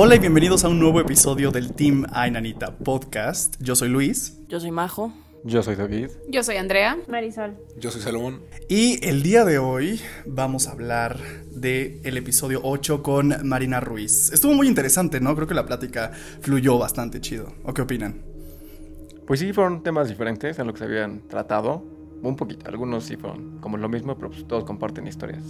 Hola y bienvenidos a un nuevo episodio del Team Ainanita Podcast. Yo soy Luis. Yo soy Majo. Yo soy David. Yo soy Andrea. Marisol. Yo soy Salomón. Y el día de hoy vamos a hablar de el episodio 8 con Marina Ruiz. Estuvo muy interesante, ¿no? Creo que la plática fluyó bastante chido. ¿O qué opinan? Pues sí, fueron temas diferentes a lo que se habían tratado. Un poquito. Algunos sí fueron como lo mismo, pero pues todos comparten historias.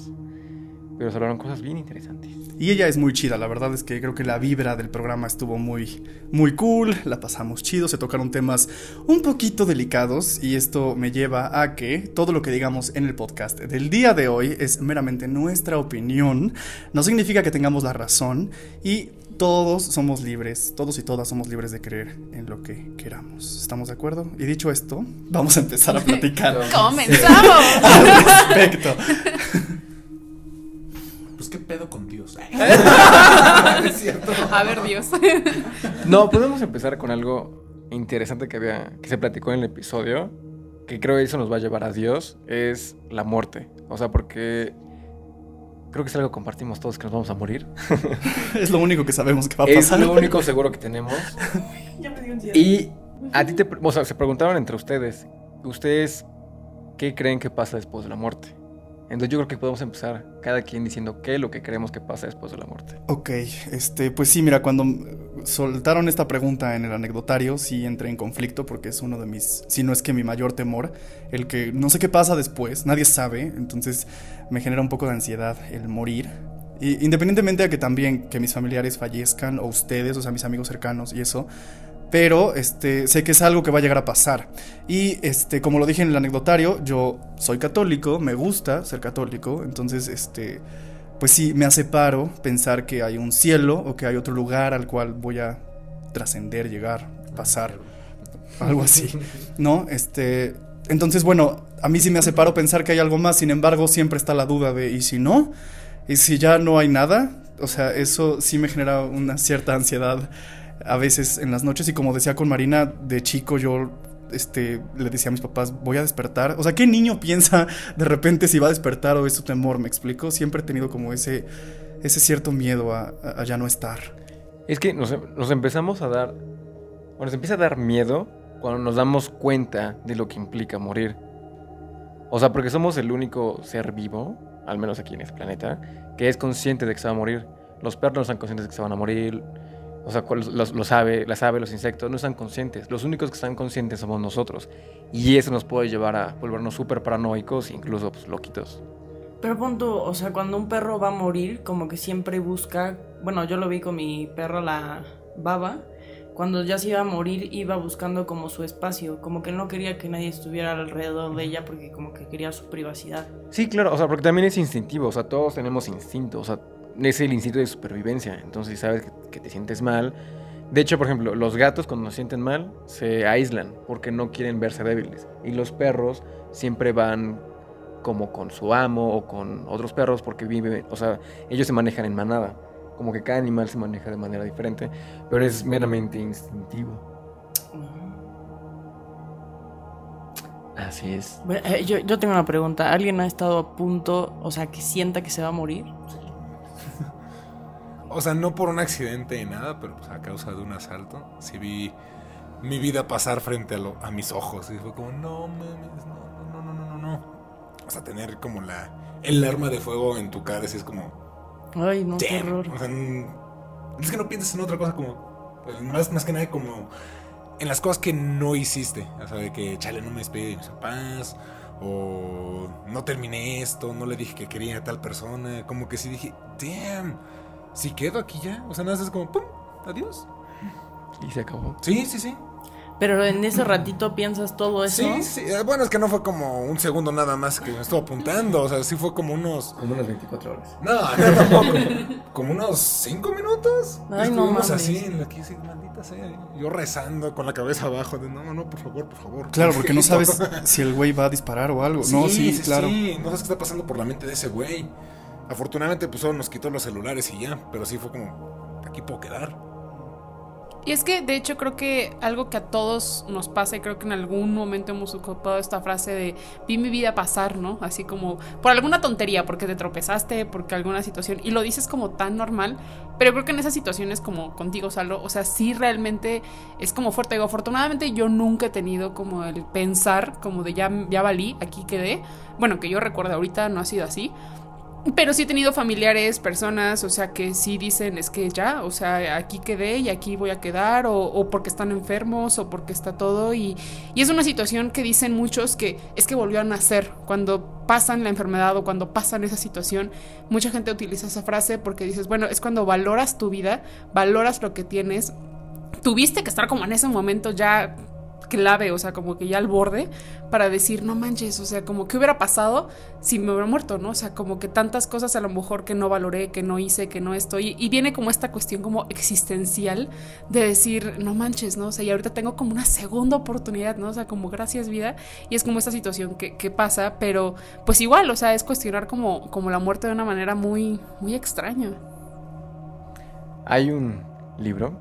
Pero se hablaron cosas bien interesantes. Y ella es muy chida, la verdad es que creo que la vibra del programa estuvo muy, muy cool, la pasamos chido, se tocaron temas un poquito delicados y esto me lleva a que todo lo que digamos en el podcast del día de hoy es meramente nuestra opinión, no significa que tengamos la razón y todos somos libres, todos y todas somos libres de creer en lo que queramos. ¿Estamos de acuerdo? Y dicho esto, vamos a empezar a platicar ¡Comenzamos! al respecto. Pues qué pedo con Dios. es cierto. A ver, Dios. No, podemos empezar con algo interesante que había, que se platicó en el episodio, que creo que eso nos va a llevar a Dios, es la muerte. O sea, porque creo que es algo que compartimos todos que nos vamos a morir. es lo único que sabemos que va a Es pasar. lo único seguro que tenemos. Ya me dio un Y a ti te, o sea, se preguntaron entre ustedes, ustedes qué creen que pasa después de la muerte. Entonces yo creo que podemos empezar cada quien diciendo qué es lo que creemos que pasa después de la muerte. Ok, este, pues sí, mira, cuando soltaron esta pregunta en el anecdotario, sí entré en conflicto porque es uno de mis, si no es que mi mayor temor, el que no sé qué pasa después, nadie sabe, entonces me genera un poco de ansiedad el morir. Y independientemente de que también que mis familiares fallezcan o ustedes, o sea, mis amigos cercanos y eso, pero este, sé que es algo que va a llegar a pasar. Y este, como lo dije en el anecdotario, yo soy católico, me gusta ser católico, entonces este, pues sí, me hace paro pensar que hay un cielo o que hay otro lugar al cual voy a trascender, llegar, pasar, algo así, ¿no? Este, entonces, bueno, a mí sí me hace paro pensar que hay algo más, sin embargo, siempre está la duda de, ¿y si no? ¿Y si ya no hay nada? O sea, eso sí me genera una cierta ansiedad a veces en las noches y como decía con Marina, de chico yo este, le decía a mis papás, voy a despertar. O sea, ¿qué niño piensa de repente si va a despertar o es su temor? ¿Me explico? Siempre he tenido como ese, ese cierto miedo a, ya no estar. Es que nos, nos empezamos a dar, o nos empieza a dar miedo cuando nos damos cuenta de lo que implica morir. O sea, porque somos el único ser vivo, al menos aquí en este planeta, que es consciente de que se va a morir. Los perros no están conscientes de que se van a morir. O sea, los, los, ave, las aves, los insectos no están conscientes. Los únicos que están conscientes somos nosotros. Y eso nos puede llevar a volvernos súper paranoicos e incluso pues, loquitos. Pero punto, o sea, cuando un perro va a morir, como que siempre busca, bueno, yo lo vi con mi perro, la baba, cuando ya se iba a morir iba buscando como su espacio, como que no quería que nadie estuviera alrededor de ella porque como que quería su privacidad. Sí, claro, o sea, porque también es instintivo, o sea, todos tenemos instinto, o sea, es el instinto de supervivencia, entonces si sabes que, que te sientes mal. De hecho, por ejemplo, los gatos cuando se sienten mal se aíslan porque no quieren verse débiles. Y los perros siempre van como con su amo o con otros perros porque viven, o sea, ellos se manejan en manada. Como que cada animal se maneja de manera diferente, pero es meramente instintivo. Así es. Eh, Yo, yo tengo una pregunta, ¿alguien ha estado a punto, o sea, que sienta que se va a morir? O sea, no por un accidente ni nada, pero pues a causa de un asalto. Sí vi mi vida pasar frente a, lo- a mis ojos. Y fue como, no mames, no, no, no, no, no, no. O sea, tener como la el arma de fuego en tu cara, así es como, Ay, no, qué damn. horror. O sea, es que no piensas en otra cosa como, pues, más, más que nada como en las cosas que no hiciste. O sea, de que, chale, no me despedí de mis papás. O no terminé esto, no le dije que quería a tal persona. Como que sí dije, damn, si quedo aquí ya. O sea, nada, más es como, pum, adiós. Y se acabó. Sí, sí, sí. Pero en ese ratito piensas todo eso. Sí, sí. Eh, Bueno, es que no fue como un segundo nada más que me estuvo apuntando. O sea, sí fue como unos. Como unas 24 horas. No, no, tampoco. Como unos cinco minutos. Ay, no Estuvimos mames. así en la que sí, maldita sea. Yo rezando con la cabeza abajo de no, no, por favor, por favor. Claro, porque no sabes si el güey va a disparar o algo. no, sí, claro. Sí, no sabes qué está pasando por la mente de ese güey. Afortunadamente, pues solo nos quitó los celulares y ya. Pero sí fue como, aquí puedo quedar. Y es que, de hecho, creo que algo que a todos nos pasa, y creo que en algún momento hemos ocupado esta frase de vi mi vida pasar, ¿no? Así como por alguna tontería, porque te tropezaste, porque alguna situación, y lo dices como tan normal, pero creo que en esas situaciones como contigo, Salo, o sea, sí realmente es como fuerte. Digo, afortunadamente yo nunca he tenido como el pensar como de ya, ya valí, aquí quedé. Bueno, que yo recuerdo ahorita no ha sido así. Pero sí he tenido familiares, personas, o sea, que sí dicen, es que ya, o sea, aquí quedé y aquí voy a quedar, o, porque están enfermos, o porque está todo. Y, y, es una situación que dicen muchos que es que volvió a nacer. Cuando pasan la enfermedad o cuando pasan esa situación, mucha gente utiliza esa frase porque dices, bueno, es cuando valoras tu vida, valoras lo que tienes. Tuviste que estar como en ese momento ya clave, o sea, como que ya al borde, para decir, no manches, o sea, como que hubiera pasado si me hubiera muerto, ¿no? O sea, como que tantas cosas a lo mejor que no valoré, que no hice, que no estoy. Y viene como esta cuestión como existencial de decir, no manches, ¿no? O sea, y ahorita tengo como una segunda oportunidad, ¿no? O sea, como gracias vida. Y es como esta situación que, pasa, pero pues igual, o sea, es cuestionar como, como la muerte de una manera muy, muy extraña. Hay un libro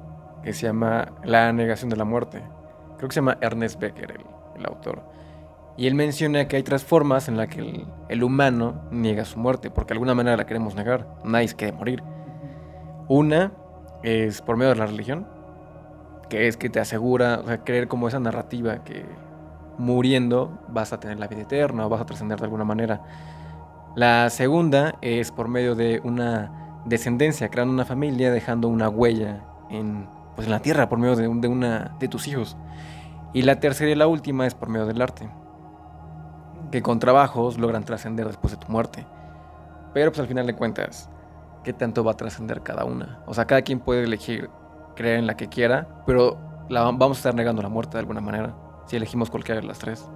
que se llama La negación de la muerte creo que se llama Ernest Becker, el, autor. Y él menciona que hay tres formas en las que el, humano niega su muerte, porque de alguna manera la queremos negar. Nadie quiere morir. Una es por medio de la religión, que es que te asegura, o sea, creer como esa narrativa que muriendo vas a tener la vida eterna o vas a trascender de alguna manera. La segunda es por medio de una descendencia, creando una familia, dejando una huella en, pues, en la tierra por medio de, de, una, de tus hijos. Y la tercera y la última es por medio del arte, que con trabajos logran trascender después de tu muerte. Pero pues al final de cuentas, ¿qué tanto va a trascender cada una? O sea, cada quien puede elegir creer en la que quiera, pero vamos a estar negando la muerte de alguna manera, si elegimos cualquiera de las tres.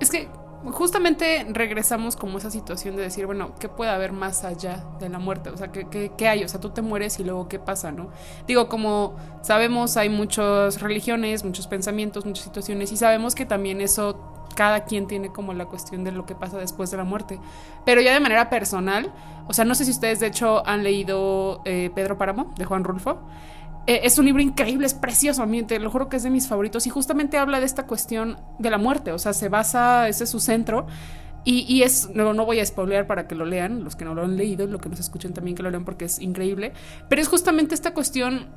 Es que justamente regresamos como esa situación de decir, bueno, ¿qué puede haber más allá de la muerte? O sea, ¿qué, qué, hay? O sea, tú te mueres y luego ¿qué pasa, no? Digo, como sabemos, hay muchas religiones, muchos pensamientos, muchas situaciones y sabemos que también eso, cada quien tiene como la cuestión de lo que pasa después de la muerte. Pero ya de manera personal, o sea, no sé si ustedes de hecho han leído eh, Pedro Páramo de Juan Rulfo. Eh, es un libro increíble, es precioso, a te lo juro que es de mis favoritos y justamente habla de esta cuestión de la muerte, o sea, se basa, ese es su centro. Y, es, no, no voy a spoilear para que lo lean, los que no lo han leído, lo que nos escuchen también que lo lean porque es increíble, pero es justamente esta cuestión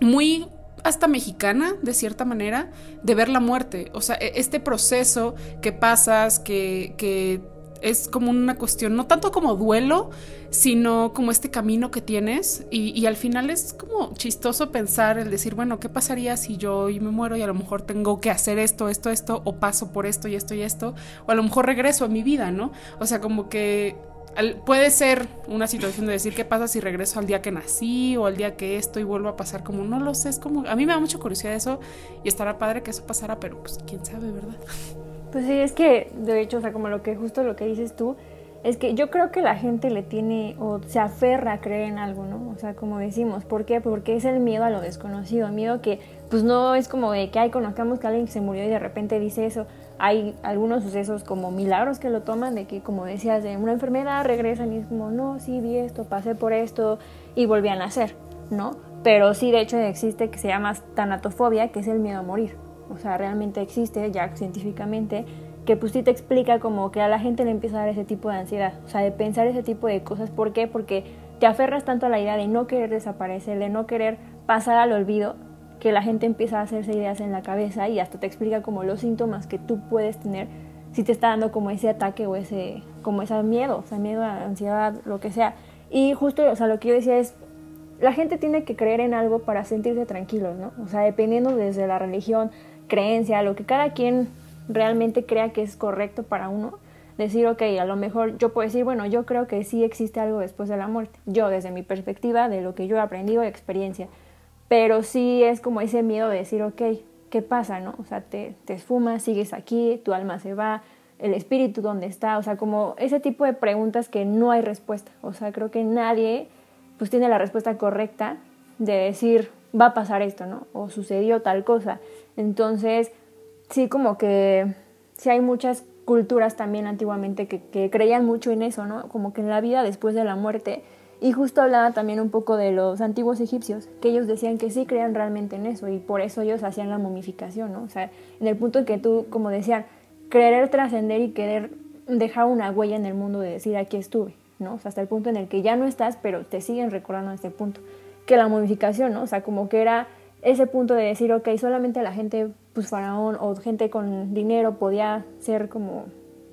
muy hasta mexicana, de cierta manera, de ver la muerte. O sea, e, este proceso que pasas, que, que es como una cuestión, no tanto como duelo, sino como este camino que tienes y, al final es como chistoso pensar el decir, bueno, ¿qué pasaría si yo hoy me muero y a lo mejor tengo que hacer esto, esto, esto, o paso por esto y esto y esto, o a lo mejor regreso a mi vida, ¿no? O sea, como que puede ser una situación de decir qué pasa si regreso al día que nací o al día que esto y vuelvo a pasar como no lo sé, es como a mí me da mucha curiosidad eso y estará padre que eso pasara, pero pues quién sabe, ¿verdad? Pues sí, es que, de hecho, o sea, como lo que justo lo que dices tú, es que yo creo que la gente le tiene o se aferra a creer en algo, ¿no? O sea, como decimos, ¿por qué? Porque es el miedo a lo desconocido, miedo que pues no es como de que hay conozcamos que alguien se murió y de repente dice eso. Hay algunos sucesos como milagros que lo toman, de que como decías, de una enfermedad regresan y es como, no, sí, vi esto, pasé por esto y volví a nacer, ¿no? Pero sí, de hecho, existe que se llama tanatofobia, que es el miedo a morir o sea, realmente existe ya científicamente, que pues sí te explica como que a la gente le empieza a dar ese tipo de ansiedad, o sea, de pensar ese tipo de cosas. ¿Por qué? Porque te aferras tanto a la idea de no querer desaparecer, de no querer pasar al olvido, que la gente empieza a hacerse ideas en la cabeza y hasta te explica como los síntomas que tú puedes tener si te está dando como ese ataque o ese, como ese miedo, o sea, miedo, ansiedad, lo que sea. Y justo, o sea, lo que yo decía es, la gente tiene que creer en algo para sentirse tranquilos, ¿no? O sea, dependiendo desde la religión, creencia, lo que cada quien realmente crea que es correcto para uno, decir, ok, a lo mejor yo puedo decir, bueno, yo creo que sí existe algo después de la muerte, yo desde mi perspectiva, de lo que yo he aprendido de experiencia, pero sí es como ese miedo de decir, ok, ¿qué pasa, no? O sea, te, te esfumas, sigues aquí, tu alma se va, el espíritu dónde está, o sea, como ese tipo de preguntas que no hay respuesta, o sea, creo que nadie pues tiene la respuesta correcta de decir, va a pasar esto, ¿no? O sucedió tal cosa. Entonces, sí, como que sí hay muchas culturas también antiguamente que, creían mucho en eso, ¿no? Como que en la vida después de la muerte Y justo hablaba también un poco de los antiguos egipcios, que ellos decían que sí creían realmente en eso y por eso ellos hacían la momificación, ¿no? O sea, en el punto en que tú, como decían, querer trascender y querer dejar una huella en el mundo de decir aquí estuve, ¿no? O sea, hasta el punto en el que ya no estás, pero te siguen recordando este punto. Que la momificación, ¿no? O sea, como que era ese punto de decir, ok, solamente la gente, pues faraón o gente con dinero podía ser como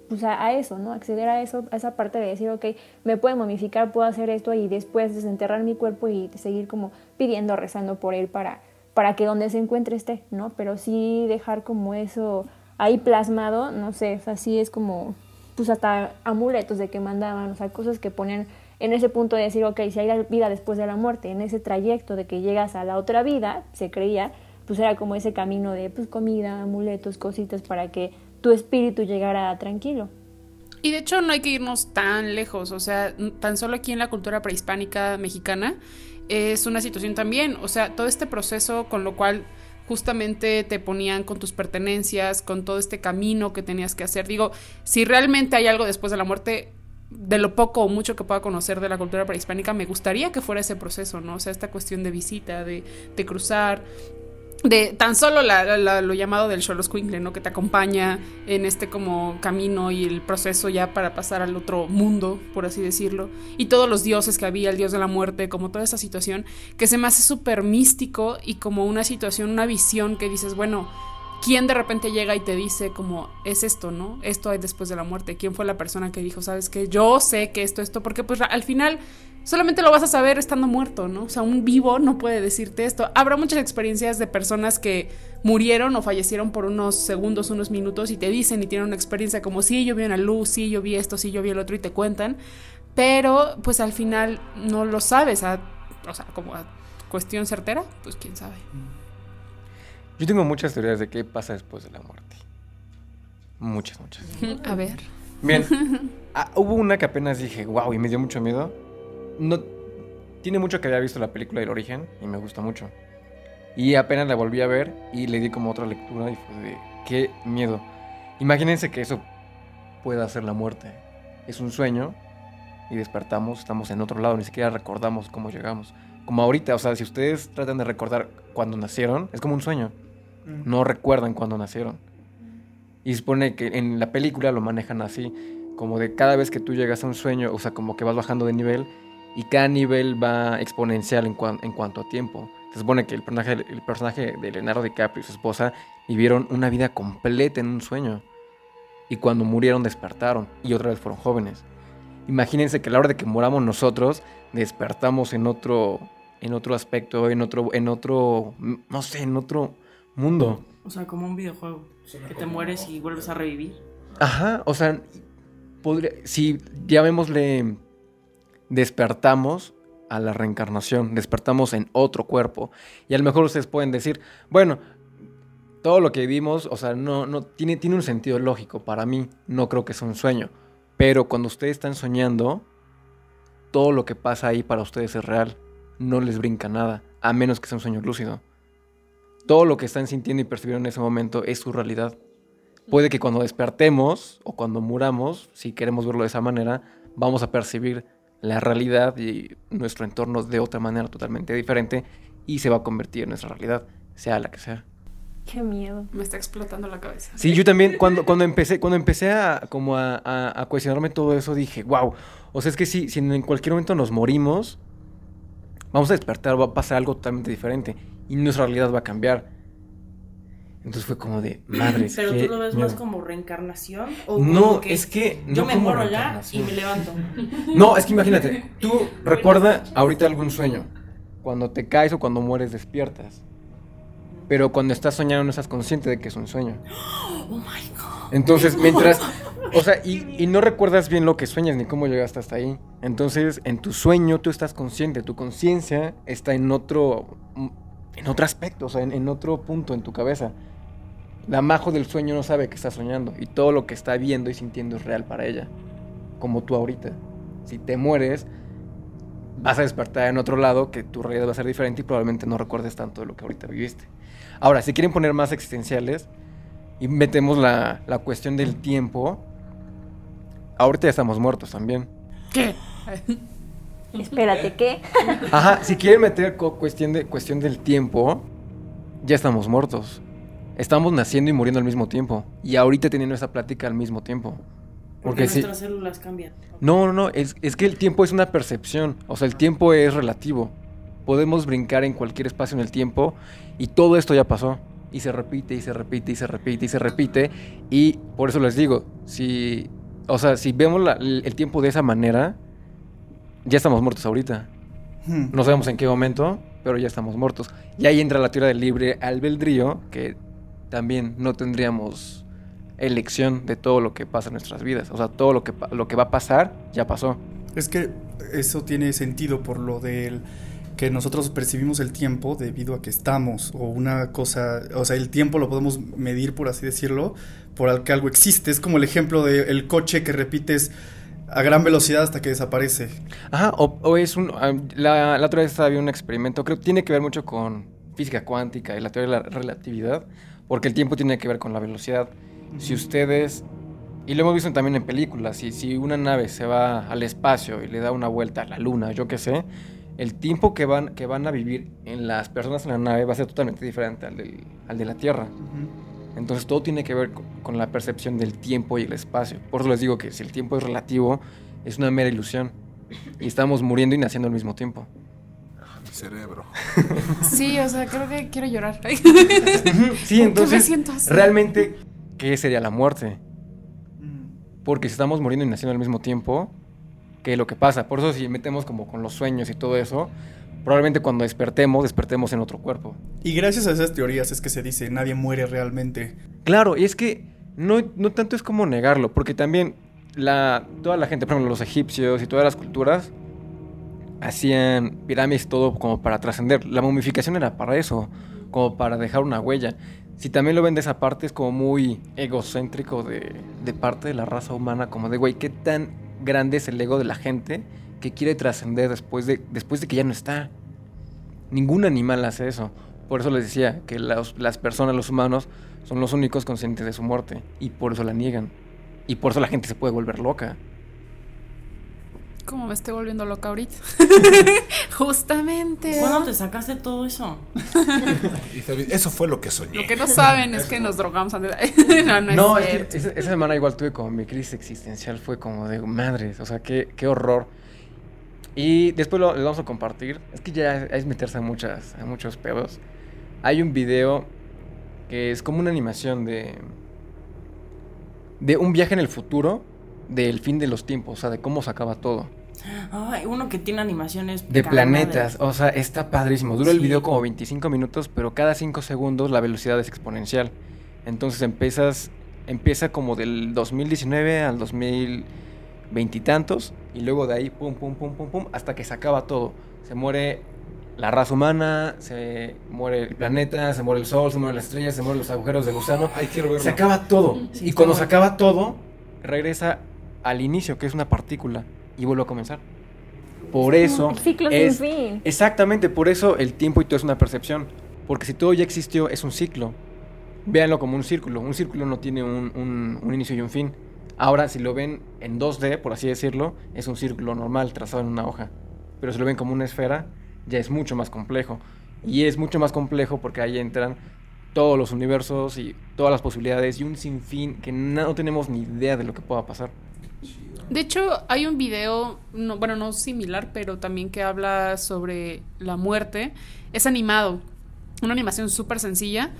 pues a, eso, ¿no? Acceder a eso, a esa parte de decir, ok, me puedo momificar, puedo hacer esto y después desenterrar mi cuerpo y seguir como pidiendo, rezando por él para, para que donde se encuentre esté, ¿no? Pero sí dejar como eso ahí plasmado, no sé, así es como, pues hasta amuletos de que mandaban, o sea, cosas que ponen en ese punto de decir, ok, si hay vida después de la muerte, en ese trayecto de que llegas a la otra vida, se creía, pues era como ese camino de pues comida, amuletos, cositas para que tu espíritu llegara tranquilo. Y de hecho no hay que irnos tan lejos, o sea, tan solo aquí en la cultura prehispánica mexicana es una situación también, o sea, todo este proceso con lo cual justamente te ponían con tus pertenencias, con todo este camino que tenías que hacer. Digo, si realmente hay algo después de la muerte, de lo poco o mucho que pueda conocer de la cultura prehispánica, me gustaría que fuera ese proceso, ¿no? O sea, esta cuestión de visita, de, de cruzar, de tan solo lo llamado del Xoloscuincle, ¿no? Que te acompaña en este como camino y el proceso ya para pasar al otro mundo, por así decirlo. Y todos los dioses que había, el dios de la muerte, como toda esa situación, que se me hace súper místico y como una situación, una visión que dices, bueno, ¿quién de repente llega y te dice como, es esto, ¿no? Esto hay después de la muerte. ¿Quién fue la persona que dijo, sabes que yo sé que esto, esto? Porque pues al final solamente lo vas a saber estando muerto, ¿no? O sea, un vivo no puede decirte esto. Habrá muchas experiencias de personas que murieron o fallecieron por unos segundos, unos minutos y te dicen y tienen una experiencia como, sí, yo vi una luz, sí, yo vi esto, sí, yo vi el otro y te cuentan, pero pues al final no lo sabes, o sea, como a cuestión certera, pues quién sabe. Yo tengo muchas teorías de qué pasa después de la muerte. Muchas, muchas. A ver. Bien. Ah, hubo una que apenas dije, wow, y me dio mucho miedo no tiene mucho que había visto la película del origen y me gusta mucho. Y apenas la volví a ver y le di como otra lectura y fue de qué miedo. Imagínense que eso pueda ser la muerte. Es un sueño y despertamos, estamos en otro lado, ni siquiera recordamos cómo llegamos. Como ahorita, o sea, si ustedes tratan de recordar cuando nacieron, es como un sueño. Mm. No recuerdan cuando nacieron. Y supone que en la película lo manejan así, como de cada vez que tú llegas a un sueño, o sea, como que vas bajando de nivel y cada nivel va exponencial en, cuanto a tiempo. Se supone que el personaje, el personaje de Leonardo DiCaprio y su esposa vivieron una vida completa en un sueño. Y cuando murieron despertaron y otra vez fueron jóvenes. Imagínense que a la hora de que muramos nosotros, despertamos en otro, en otro aspecto, en otro, en otro, no sé, en otro mundo. O sea, como un videojuego. Que te mueres y vuelves a revivir. Ajá, o sea, podría, si llamémosle despertamos a la reencarnación, despertamos en otro cuerpo. Y a lo mejor ustedes pueden decir, bueno, todo lo que vimos, o sea, no, no tiene, tiene un sentido lógico. Para mí, no creo que sea un sueño. Pero cuando ustedes están soñando, todo lo que pasa ahí para ustedes es real. No les brinca nada, a menos que sea un sueño lúcido. Todo lo que están sintiendo y percibieron en ese momento es su realidad. Puede que cuando despertemos o cuando muramos, si queremos verlo de esa manera, vamos a percibir la realidad y nuestro entorno de otra manera totalmente diferente y se va a convertir en nuestra realidad, sea la que sea. Qué miedo. Me está explotando la cabeza. Sí, yo también cuando, cuando empecé, cuando empecé a como a, a, cuestionarme todo eso, dije, wow. O sea, es que si, si en cualquier momento nos morimos, vamos a despertar, va a pasar algo totalmente diferente. Y nuestra realidad va a cambiar. Entonces fue como de madre. Pero tú lo ves más como reencarnación. ¿O no, es que. yo me muero ya y me levanto. No, es que imagínate, tú recuerda ahorita algún sueño. Cuando te caes o cuando mueres despiertas. Pero cuando estás soñando no estás consciente de que es un sueño. Oh my God. Entonces, mientras. O sea, y, y no recuerdas bien lo que sueñas ni cómo llegaste hasta ahí. Entonces, en tu sueño tú estás consciente, tu conciencia está en otro. En otro aspecto, o sea, en otro punto en tu cabeza. La majo del sueño no sabe que está soñando y todo lo que está viendo y sintiendo es real para ella, como tú ahorita. Si te mueres, vas a despertar en otro lado que tu realidad va a ser diferente y probablemente no recuerdes tanto de lo que ahorita viviste. Ahora, si quieren poner más existenciales y metemos la, la cuestión del tiempo, ahorita ya estamos muertos también. ¿Qué? Espérate, ¿qué? Ajá, si quieren meter cuestión, de, cuestión del tiempo, ya estamos muertos. Estamos naciendo y muriendo al mismo tiempo. Y ahorita teniendo esa plática al mismo tiempo. Porque Porque sí. nuestras células cambian. No, no, no, es, es que el tiempo es una percepción, o sea, el tiempo es relativo. Podemos brincar en cualquier espacio en el tiempo y todo esto ya pasó. Y se repite y se repite y se repite y se repite. Y por eso les digo, si, o sea, si vemos la- el tiempo de esa manera, ya estamos muertos ahorita. Hmm. No sabemos en qué momento, pero ya estamos muertos. Y ahí entra la teoría del libre albedrío, que también no tendríamos elección de todo lo que pasa en nuestras vidas. O sea, todo lo que, lo que va a pasar, ya pasó. Es que eso tiene sentido por lo del que nosotros percibimos el tiempo debido a que estamos o una cosa, o sea, el tiempo lo podemos medir por así decirlo, por al que algo existe. Es como el ejemplo del coche que repites a gran velocidad hasta que desaparece. Ajá, o, o es un... ah, La, la otra vez había un experimento, creo que tiene que ver mucho con física cuántica y la teoría de la relatividad, porque el tiempo tiene que ver con la velocidad. Si ustedes... Y lo hemos visto también en películas, si, si una nave se va al espacio y le da una vuelta a la luna, yo qué sé, el tiempo que van, que van a vivir en las personas en la nave va a ser totalmente diferente al, del- al de la Tierra. Ujú. Entonces todo tiene que ver co- con la percepción del tiempo y el espacio. Por eso les digo que si el tiempo es relativo, es una mera ilusión. Y estamos muriendo y naciendo al mismo tiempo. Mi cerebro. Sí, o sea, creo que quiero llorar. Sí, ¿Por qué me entonces, siento así? realmente, ¿qué sería la muerte? Mm. Porque si estamos muriendo y naciendo al mismo tiempo, ¿qué es lo que pasa? Por eso si metemos como con los sueños y todo eso, probablemente cuando despertemos, despertemos en otro cuerpo. Y gracias a esas teorías es que se dice nadie muere realmente. Claro, y es que no, no tanto es como negarlo, porque también la, toda la gente, por ejemplo, los egipcios y todas las culturas hacían pirámides todo como para trascender. La momificación era para eso, como para dejar una huella. Si también lo ven de esa parte, es como muy egocéntrico de, de parte de la raza humana, como de, güey, ¿qué tan grande es el ego de la gente que quiere trascender después de, después de que ya no está? Ningún animal hace eso. Por eso les decía que los- las personas, los humanos, son los únicos conscientes de su muerte. Y por eso la niegan. Y por eso la gente se puede volver loca. Como me estoy volviendo loca ahorita. Justamente. ¿Cuándo te sacaste todo eso? Eso fue lo que soñé. Lo que no saben es que nos drogamos antes de... no, no, No, es es que esa, esa semana igual tuve como mi crisis existencial. Fue como de madres. O sea, qué, qué horror. Y después lo, les vamos a compartir. Es que ya es, meterse a, muchas, a muchos pedos. Hay un video que es como una animación de. de un viaje en el futuro del fin de los tiempos. O sea, de cómo se acaba todo. Ay, uno que tiene animaciones. De planetas, madre. o sea, está padrísimo. Dura el video como 25 minutos, pero cada 5 segundos la velocidad es exponencial. Entonces empiezas, empieza como del 2019 al 2020 y luego de ahí pum, pum, pum, pum, pum, hasta que se acaba todo. Se muere la raza humana, se muere el planeta, se muere el sol, se mueren las estrellas, se mueren los agujeros de gusano. Ay, quiero verlo. Se acaba todo. Sí, y cuando se acaba todo, regresa al inicio, que es una partícula, y vuelve a comenzar. Por eso El ciclo es sin fin. exactamente por eso el tiempo y todo es una percepción, porque si todo ya existió es un ciclo. Véanlo como un círculo. Un círculo no tiene un, un- un inicio y un fin. Ahora, si lo ven en 2D, por así decirlo, es un círculo normal trazado en una hoja. Pero si lo ven como una esfera, ya es mucho más complejo. Y es mucho más complejo porque ahí entran todos los universos y todas las posibilidades y un sinfín que no tenemos ni idea de lo que pueda pasar. De hecho, hay un video, no, bueno, no similar, pero también que habla sobre la muerte. Es animado, una animación súper sencilla.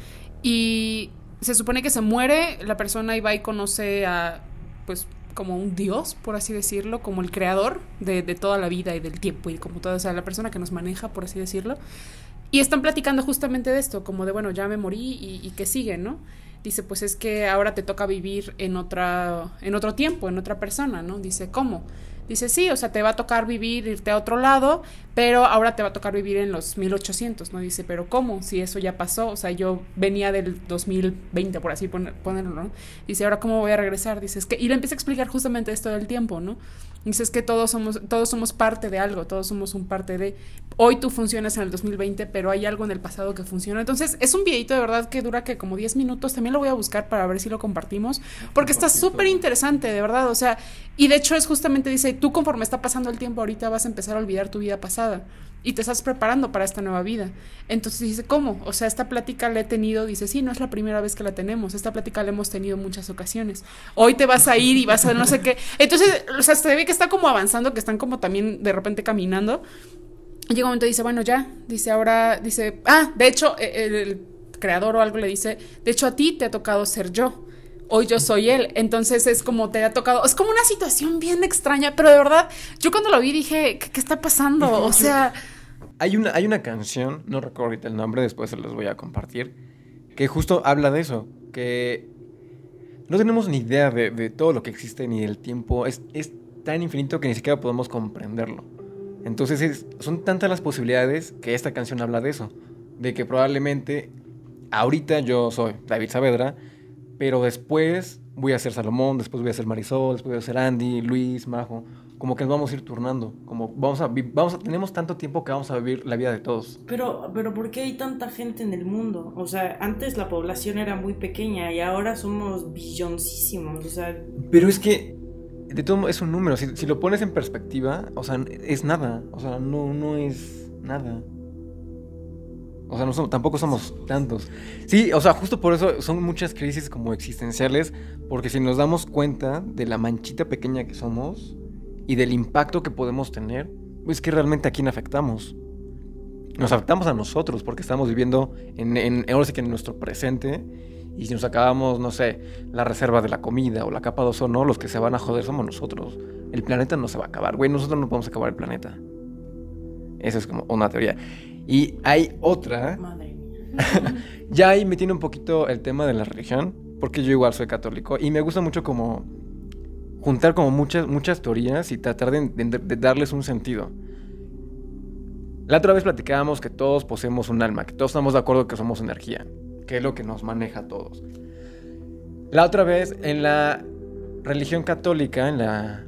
Y se supone que se muere la persona y va y conoce a, pues, como un dios, por así decirlo, como el creador de, de toda la vida y del tiempo y como toda, o sea, la persona que nos maneja, por así decirlo. Y están platicando justamente de esto, como de, bueno, ya me morí y, y que sigue, ¿no? Dice, pues es que ahora te toca vivir en otra, en otro tiempo, en otra persona, ¿no? Dice, ¿cómo? Dice, sí, o sea, te va a tocar vivir, irte a otro lado, pero ahora te va a tocar vivir en los 1800, ¿no? Dice, pero ¿cómo? Si eso ya pasó, o sea, yo venía del 2020, por así poner- ponerlo, ¿no? Dice, ¿ahora cómo voy a regresar? Dice, es que, y le empieza a explicar justamente esto del tiempo, ¿no? Dice, es que todos somos, todos somos parte de algo, todos somos un parte de, hoy tú funcionas en el 2020, pero hay algo en el pasado que funciona. Entonces, es un videito de verdad que dura que como 10 minutos, también lo voy a buscar para ver si lo compartimos, porque está súper interesante, de verdad, o sea, y de hecho es justamente, dice, tú conforme está pasando el tiempo ahorita vas a empezar a olvidar tu vida pasada y te estás preparando para esta nueva vida. Entonces dice, ¿cómo? O sea, esta plática la he tenido, dice, sí, no es la primera vez que la tenemos, esta plática la hemos tenido muchas ocasiones. Hoy te vas a ir y vas a no sé qué. Entonces, o sea, se ve que está como avanzando, que están como también de repente caminando. Llega un momento y dice, bueno, ya, dice, ahora, dice, ah, de hecho, e-, el creador o algo le dice, de hecho a ti te ha tocado ser yo hoy yo soy él. Entonces es como te ha tocado. Es como una situación bien extraña, pero de verdad, yo cuando lo vi dije, ¿qué, qué está pasando? O sea. Hay una, hay una canción, no recuerdo ahorita el nombre, después se los voy a compartir, que justo habla de eso, que no tenemos ni idea de, de todo lo que existe ni del tiempo. Es, es tan infinito que ni siquiera podemos comprenderlo. Entonces es- son tantas las posibilidades que esta canción habla de eso. De que probablemente ahorita yo soy David Saavedra, pero después voy a ser Salomón, después voy a ser Marisol, después voy a ser Andy, Luis, Majo. Como que nos vamos a ir turnando. Como vamos a, vamos a, tenemos tanto tiempo que vamos a vivir la vida de todos. Pero, pero ¿por qué hay tanta gente en el mundo? O sea, antes la población era muy pequeña y ahora somos billoncísimos. O sea, Pero es que, de todo es un número. Si, si lo pones en perspectiva, o sea, es nada. O sea, no, no es nada. O sea, no somos- tampoco somos tantos. Sí, o sea, justo por eso son muchas crisis como existenciales, porque si nos damos cuenta de la manchita pequeña que somos y del impacto que podemos tener, es que realmente a quién afectamos. Nos afectamos a nosotros porque estamos viviendo en, en, ahora sí que en nuestro presente y si nos acabamos, no sé, la reserva de la comida o la capa de ozono, los que se van a joder somos nosotros. El planeta no se va a acabar, güey, nosotros no podemos acabar el planeta. Esa es como una teoría. Y hay otra, madre mía. ya ahí me tiene un poquito el tema de la religión, porque yo igual soy católico y me gusta mucho como juntar como muchas, muchas teorías y tratar de, de- de darles un sentido. La otra vez platicábamos que todos poseemos un alma, que todos estamos de acuerdo que somos energía, que es lo que nos maneja a todos. La otra vez, en la religión católica, en la,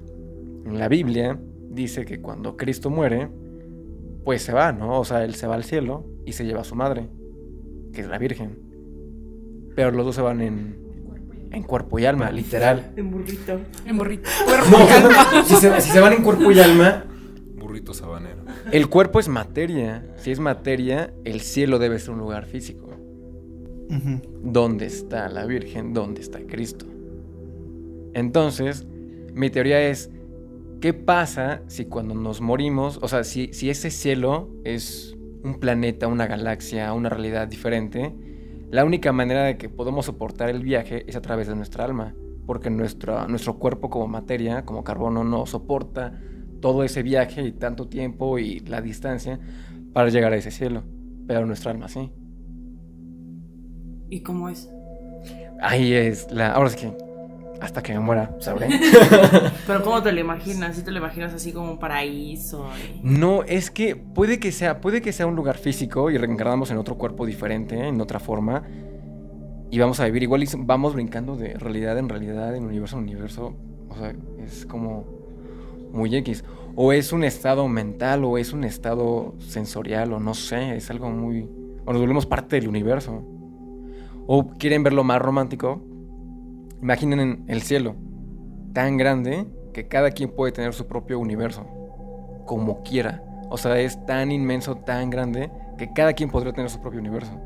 en la Biblia, dice que cuando Cristo muere, pues se va, ¿no? O sea, él se va al cielo y se lleva a su madre, que es la Virgen. Pero los dos se van en, en cuerpo y alma, literal. En burrito. En burrito. No, si se, si se van en cuerpo y alma, Burrito sabanero. el cuerpo es materia. Si es materia, el cielo debe ser un lugar físico. ¿Dónde está la Virgen? ¿Dónde está Cristo? Entonces, mi teoría es, ¿qué pasa si cuando nos morimos, o sea, si, si ese cielo es un planeta, una galaxia, una realidad diferente, la única manera de que podemos soportar el viaje es a través de nuestra alma, porque nuestro, nuestro cuerpo como materia, como carbono, no soporta todo ese viaje y tanto tiempo y la distancia para llegar a ese cielo, pero nuestra alma sí. ¿Y cómo es? Ahí es la. Ahora es que. Hasta que me muera, sabré. Pero ¿cómo te lo imaginas? ¿Sí te lo imaginas así como un paraíso? y- no, es que puede que sea. Puede que sea un lugar físico y reencarnamos en otro cuerpo diferente, en otra forma. Y vamos a vivir igual y vamos brincando de realidad en realidad, en universo en universo. O sea, es como muy X. O es un estado mental, o es un estado sensorial, o no sé, es algo muy. O nos volvemos parte del universo. O quieren verlo más romántico. Imaginen el cielo, tan grande que cada quien puede tener su propio universo, como quiera. O sea, es tan inmenso, tan grande, que cada quien podría tener su propio universo.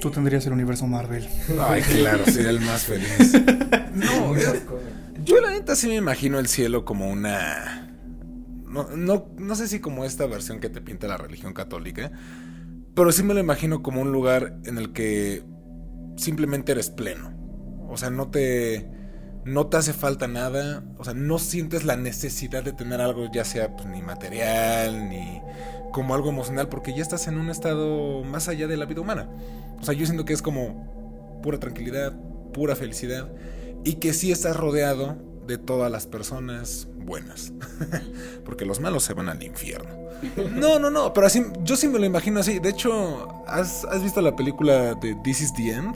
Tú tendrías el universo Marvel. Ay, claro, sería el más feliz. No, yo, yo la neta sí me imagino el cielo como una... No, no, no sé si como esta versión que te pinta la religión católica, pero sí me lo imagino como un lugar en el que simplemente eres pleno. O sea, no te... No te hace falta nada, o sea, no sientes la necesidad de tener algo, ya sea pues, ni material, ni como algo emocional, porque ya estás en un estado más allá de la vida humana. O sea, yo siento que es como pura tranquilidad, pura felicidad, y que sí estás rodeado de todas las personas buenas, porque los malos se van al infierno. No, no, no, pero así, yo sí me lo imagino así. De hecho, ¿has, has visto la película de This is the End?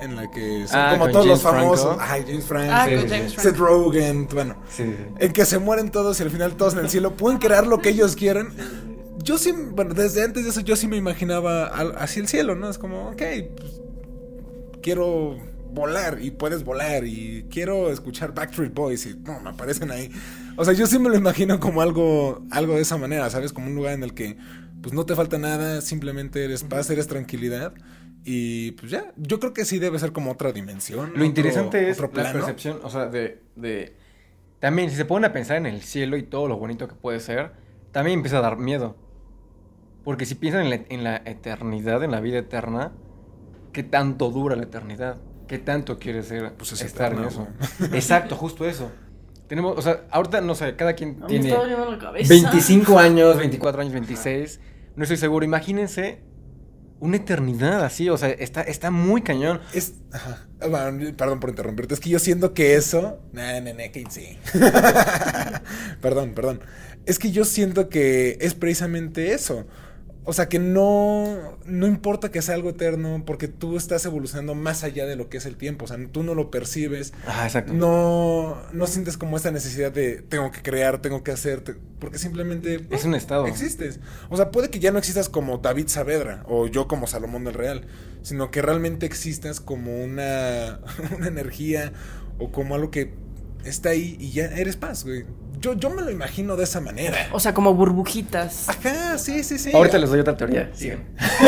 En la que son Ah, como todos los famosos. Franco. Ay, James Franco. Ah, Sí, con sí, James Seth Franco. Rogen, bueno. Sí, En que se mueren todos y al final todos en el cielo pueden crear lo que ellos quieran. Yo sí, bueno, desde antes de eso yo sí me imaginaba así el cielo, ¿no? Es como, ok, pues, quiero volar y puedes volar y quiero escuchar Backstreet Boys y no, me aparecen ahí. O sea, yo sí me lo imagino como algo, algo de esa manera, ¿sabes? Como un lugar en el que pues no te falta nada, simplemente eres paz, eres tranquilidad. Y pues ya, yo creo que sí debe ser como otra dimensión. Lo otro- interesante es otro la percepción, o sea, de, de... También, si se ponen a pensar en el cielo y todo lo bonito que puede ser, también empieza a dar miedo. Porque si piensan en la, en la eternidad, en la vida eterna, ¿qué tanto dura la eternidad? ¿Qué tanto quiere ser Pues es estar en eterna, eso? Exacto, justo eso. Tenemos, o sea, ahorita, no sé, cada quien A mí me tiene está la cabeza. 25 años, 24 años, 26. No estoy seguro. Imagínense una eternidad así, o sea, está, está muy cañón. Es. Ajá. Perdón por interrumpirte. Es que yo siento que eso. Nah, nah, nah, que sí. perdón, perdón. Es que yo siento que es precisamente eso. O sea, que no, no importa que sea algo eterno, porque tú estás evolucionando más allá de lo que es el tiempo. O sea, tú no lo percibes, Ah, exacto. no, no sientes como esta necesidad de tengo que crear, tengo que hacer, te- porque simplemente Es un estado. existes. O sea, puede que ya no existas como David Saavedra o yo como Salomón del Real, sino que realmente existas como una, una energía o como algo que está ahí y ya eres paz, güey. Yo, yo me lo imagino de esa manera. O sea, como burbujitas. Ajá, sí, sí, sí. Ahorita les doy otra teoría. Sigan.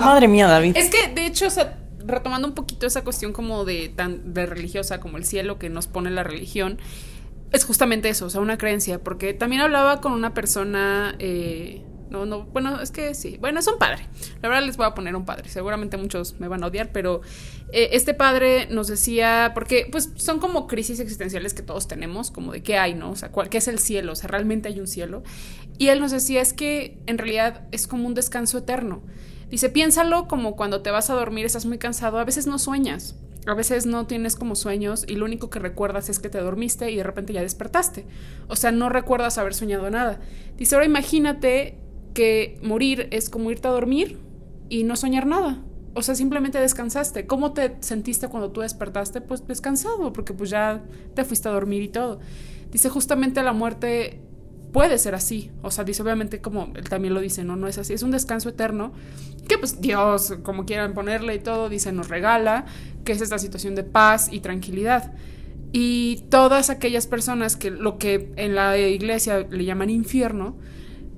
Madre mía, David. Es que, de hecho, o sea, retomando un poquito esa cuestión como de tan de religiosa como el cielo que nos pone la religión, es justamente eso, o sea, una creencia. Porque también hablaba con una persona. eh, no, no, bueno, es que sí. Bueno, es un padre. La verdad les voy a poner un padre. Seguramente muchos me van a odiar, pero eh, este padre nos decía, porque pues son como crisis existenciales que todos tenemos, como de qué hay, ¿no? O sea, ¿cuál, ¿qué es el cielo? O sea, ¿realmente hay un cielo? Y él nos decía, es que en realidad es como un descanso eterno. Dice, piénsalo como cuando te vas a dormir, estás muy cansado, a veces no sueñas, a veces no tienes como sueños y lo único que recuerdas es que te dormiste y de repente ya despertaste. O sea, no recuerdas haber soñado nada. Dice, ahora imagínate que morir es como irte a dormir y no soñar nada. O sea, simplemente descansaste. ¿Cómo te sentiste cuando tú despertaste? Pues descansado, porque pues ya te fuiste a dormir y todo. Dice, justamente la muerte puede ser así. O sea, dice, obviamente, como él también lo dice, no, no es así. Es un descanso eterno que pues Dios, como quieran ponerle y todo, dice, nos regala, que es esta situación de paz y tranquilidad. Y todas aquellas personas que lo que en la iglesia le llaman infierno,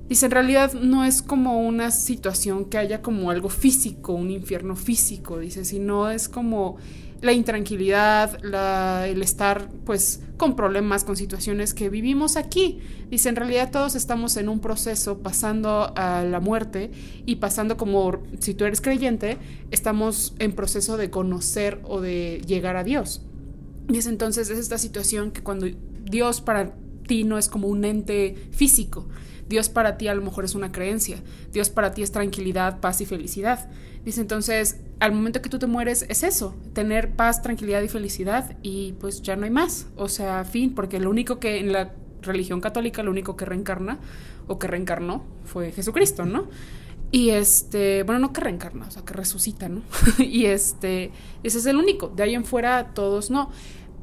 dice, en realidad no es como una situación que haya como algo físico, un infierno físico, dice, sino es como la intranquilidad, el estar pues con problemas, con situaciones que vivimos aquí. Dice, en realidad todos estamos en un proceso pasando a la muerte y pasando como, si tú eres creyente, estamos en proceso de conocer o de llegar a Dios. Dice entonces, es esta situación que cuando Dios para ti no es como un ente físico, Dios para ti a lo mejor es una creencia, Dios para ti es tranquilidad, paz y felicidad. Dice entonces, al momento que tú te mueres es eso, tener paz, tranquilidad y felicidad y pues ya no hay más, o sea, fin, porque lo único que en la religión católica, lo único que reencarna o que reencarnó fue Jesucristo, ¿no? Y este, bueno, no que reencarna, o sea, que resucita, ¿no? y este, ese es el único, de ahí en fuera todos no.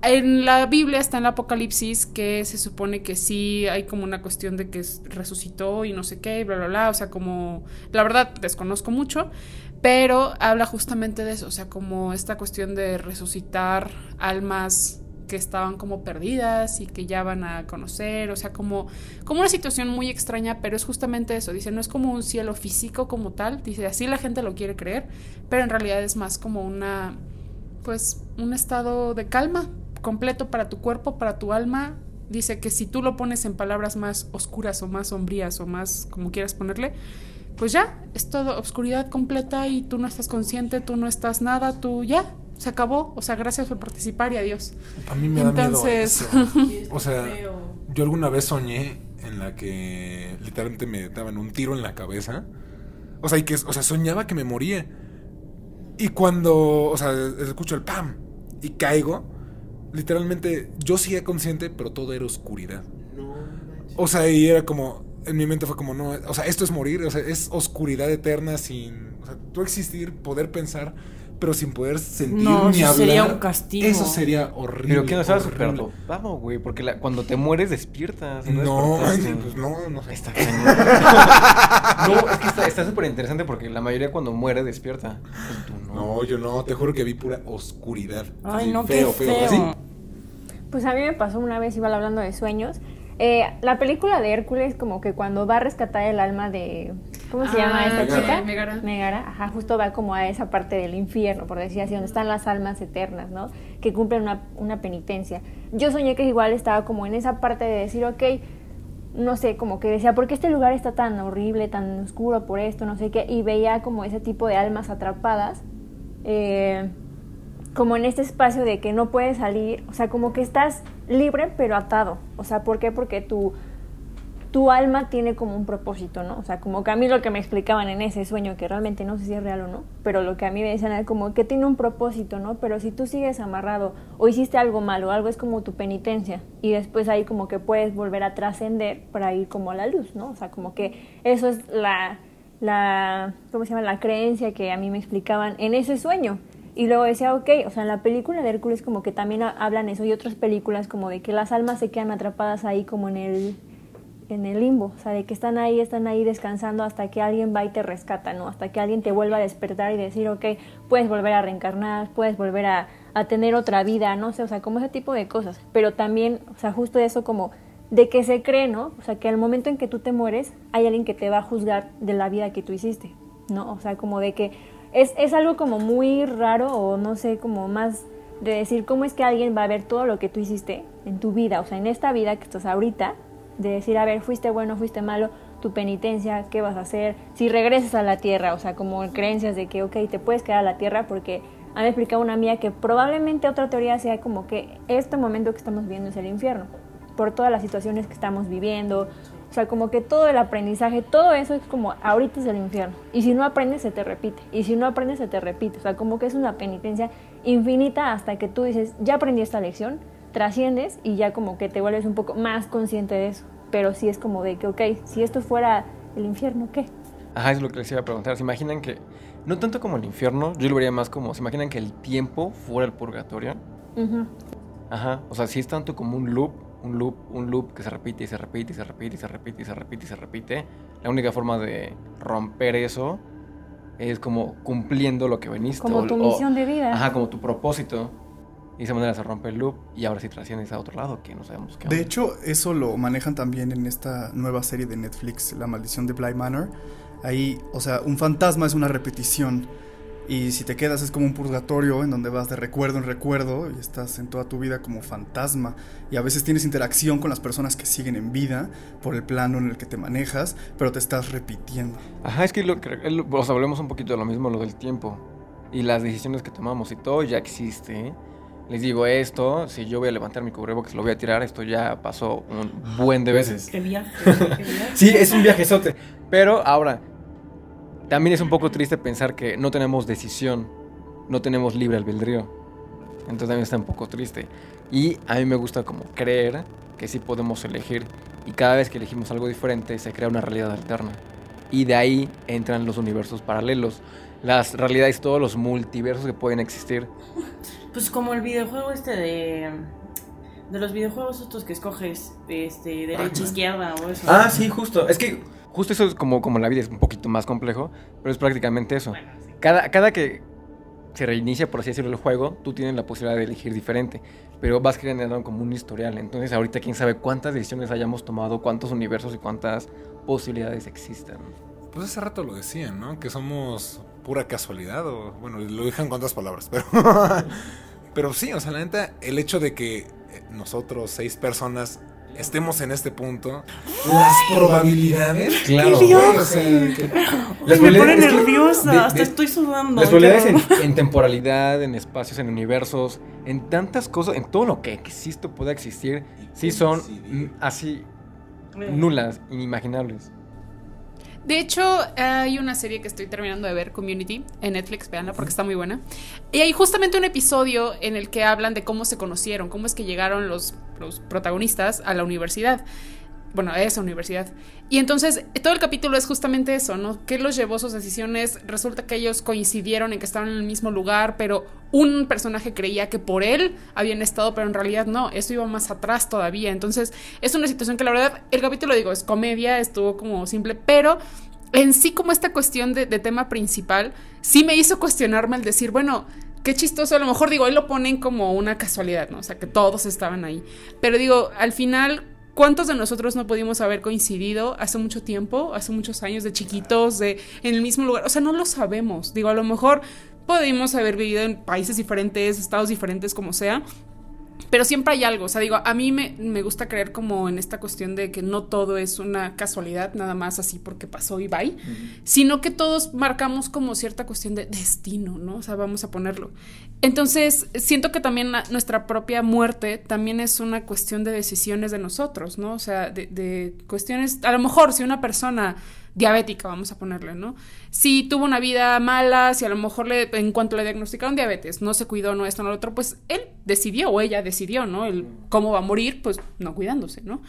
En la Biblia está en el Apocalipsis que se supone que sí hay como una cuestión de que es- resucitó y no sé qué, bla, bla, bla, o sea, como, la verdad desconozco mucho, pero habla justamente de eso, o sea, como esta cuestión de resucitar almas que estaban como perdidas y que ya van a conocer, o sea, como, como una situación muy extraña, pero es justamente eso, dice, no es como un cielo físico como tal, dice, así la gente lo quiere creer, pero en realidad es más como una, pues, un estado de calma completo para tu cuerpo, para tu alma. Dice que si tú lo pones en palabras más oscuras o más sombrías o más como quieras ponerle, pues ya, es todo oscuridad completa y tú no estás consciente, tú no estás nada, tú ya, se acabó. O sea, gracias por participar y adiós. A mí me da Entonces- miedo eso. O sea, yo alguna vez soñé en la que literalmente me daban un tiro en la cabeza. O sea, y que, o sea, soñaba que me moría. Y cuando, o sea, escucho el pam y caigo, literalmente yo seguía consciente, pero todo era oscuridad. O sea, y era como, en mi mente fue como, no, o sea, esto es morir, o sea, es oscuridad eterna sin, o sea, tú existir, poder pensar, pero sin poder sentir No, ni eso hablar. sería un castigo. Eso sería horrible. Pero que no estaba súper horrible. Vamos, güey, porque la- cuando te mueres despiertas. No, despertaste. pues no, no sé. Está cañón. no, es que está- está súper interesante porque la mayoría cuando muere despierta. Pues tú no. No, yo no, te juro que vi pura oscuridad. Ay, Así, no, qué feo. así. Pues a mí me pasó una vez, igual hablando de sueños. Eh, la película de Hércules, como que cuando va a rescatar el alma de. ¿Cómo se llama Ah, esta Megara. chica? Megara. Megara, ajá, justo va como a esa parte del infierno, por decir así, donde están las almas eternas, ¿no? Que cumplen una, una penitencia. Yo soñé que igual estaba como en esa parte de decir, ok, no sé, como que decía, ¿por qué este lugar está tan horrible, tan oscuro por esto, no sé qué? Y veía como ese tipo de almas atrapadas. eh, como en este espacio de que no puedes salir, o sea, como que estás libre pero atado. O sea, ¿por qué? Porque tu, tu alma tiene como un propósito, ¿no? O sea, como que a mí lo que me explicaban en ese sueño, que realmente no sé si es real o no, pero lo que a mí me decían era como que tiene un propósito, ¿no? Pero si tú sigues amarrado o hiciste algo malo, algo es como tu penitencia y después ahí como que puedes volver a trascender para ir como a la luz, ¿no? O sea, como que eso es la, la, ¿cómo se llama? La creencia que a mí me explicaban en ese sueño. Y luego decía, ok, o sea, en la película de Hércules como que también ha- hablan eso y otras películas como de que las almas se quedan atrapadas ahí como en el, en el limbo, o sea, de que están ahí, están ahí descansando hasta que alguien va y te rescata, ¿no? Hasta que alguien te vuelva a despertar y decir, ok, puedes volver a reencarnar, puedes volver a, a tener otra vida, no sé, o sea, como ese tipo de cosas. Pero también, o sea, justo eso como de que se cree, ¿no? O sea, que al momento en que tú te mueres, hay alguien que te va a juzgar de la vida que tú hiciste, ¿no? O sea, como de que es, es algo como muy raro o no sé, como más de decir cómo es que alguien va a ver todo lo que tú hiciste en tu vida, o sea, en esta vida que estás ahorita, de decir, a ver, fuiste bueno, fuiste malo, tu penitencia, qué vas a hacer, si regresas a la tierra, o sea, como creencias de que, ok, te puedes quedar a la tierra porque me explicaba una mía que probablemente otra teoría sea como que este momento que estamos viviendo es el infierno, por todas las situaciones que estamos viviendo, o sea, como que todo el aprendizaje, todo eso es como ahorita es el infierno. Y si no aprendes, se te repite. Y si no aprendes, se te repite. O sea, como que es una penitencia infinita hasta que tú dices, ya aprendí esta lección, trasciendes y ya como que te vuelves un poco más consciente de eso. Pero sí es como de que, ok, si esto fuera el infierno, ¿qué? Ajá, es lo que les iba a preguntar. ¿Se imaginan que, no tanto como el infierno, yo lo vería más como, ¿se imaginan que el tiempo fuera el purgatorio? Ujú. Ajá, o sea, si es tanto como un loop, un loop, un loop que se repite y se repite y se repite y se repite y se repite y se repite. La única forma de romper eso es como cumpliendo lo que veniste. Como o- tu o- misión de vida. Ajá, como tu propósito. Y de esa manera se rompe el loop y ahora sí trasciendes a otro lado que no sabemos qué De onda. hecho, eso lo manejan también en esta nueva serie de Netflix, La maldición de Bly Manor. Ahí, o sea, un fantasma es una repetición. Y si te quedas es como un purgatorio en donde vas de recuerdo en recuerdo y estás en toda tu vida como fantasma. Y a veces tienes interacción con las personas que siguen en vida por el plano en el que te manejas, pero te estás repitiendo. Ajá, es que lo que, el- o sea, volvemos un poquito de lo mismo, lo del tiempo. Y las decisiones que tomamos y todo ya existe. Les digo esto, si yo voy a levantar mi cubrebocas, lo voy a tirar, esto ya pasó un buen de veces. Qué viaje, qué viaje. Sí, es un viajezote. Pero ahora, también es un poco triste pensar que no tenemos decisión, no tenemos libre albedrío. Entonces también está un poco triste. Y a mí me gusta como creer que sí podemos elegir. Y cada vez que elegimos algo diferente, se crea una realidad alterna. Y de ahí entran los universos paralelos. Las realidades, todos los multiversos que pueden existir. Pues como el videojuego este de. De los videojuegos estos que escoges, este, derecha, izquierda o eso. Ah, sí, justo. Es que justo eso es como, como la vida, es un poquito más complejo, pero es prácticamente eso. Cada, cada que se reinicia, por así decirlo, el juego, tú tienes la posibilidad de elegir diferente, pero vas generando como un historial. Entonces ahorita quién sabe cuántas decisiones hayamos tomado, cuántos universos y cuántas posibilidades existen. Pues hace rato lo decían, ¿no? Que somos pura casualidad, o bueno, lo dijeron con otras palabras, pero. pero sí, o sea, la neta, el hecho de que eh, nosotros, seis personas, estemos en este punto, las probabilidades. Claro. ¡Qué güey, o sea, que- Las me pone nerviosa, de- hasta de- estoy sudando. Las probabilidades en, temporalidad, en espacios, en universos, en tantas cosas, en todo lo que existe o pueda existir, sí son así nulas, inimaginables. De hecho, hay una serie que estoy terminando de ver, Community, en Netflix, véanla porque está muy buena. Y hay justamente un episodio en el que hablan de cómo se conocieron, cómo es que llegaron los, los protagonistas a la universidad. bueno, a esa universidad. Y entonces todo el capítulo es justamente eso, ¿no? ¿Qué los llevó sus decisiones? Resulta que ellos coincidieron en que estaban en el mismo lugar, pero un personaje creía que por él habían estado, pero en realidad no, eso iba más atrás todavía. Entonces es una situación que la verdad, el capítulo digo, es comedia, estuvo como simple, pero en sí como esta cuestión de, de tema principal, sí me hizo cuestionarme el decir, bueno, qué chistoso, a lo mejor digo, ahí lo ponen como una casualidad, ¿no? O sea, que todos estaban ahí. Pero digo, al final, ¿cuántos de nosotros no pudimos haber coincidido hace mucho tiempo, hace muchos años, de chiquitos, de en el mismo lugar? O sea, no lo sabemos. Digo, a lo mejor pudimos haber vivido en países diferentes, estados diferentes, como sea, pero siempre hay algo, o sea, digo, a mí me, me, gusta creer como en esta cuestión de que no todo es una casualidad, nada más así porque pasó y bye, uh -huh. sino que todos marcamos como cierta cuestión de destino, ¿no? O sea, vamos a ponerlo. Entonces, siento que también nuestra propia muerte también es una cuestión de decisiones de nosotros, ¿no? O sea, de, de cuestiones, a lo mejor si una persona diabética, vamos a ponerle, ¿no? Si tuvo una vida mala, si a lo mejor le, en cuanto le diagnosticaron diabetes, no se cuidó, no esto, no lo otro, pues él decidió o ella decidió, ¿no? El cómo va a morir, pues no cuidándose, ¿no?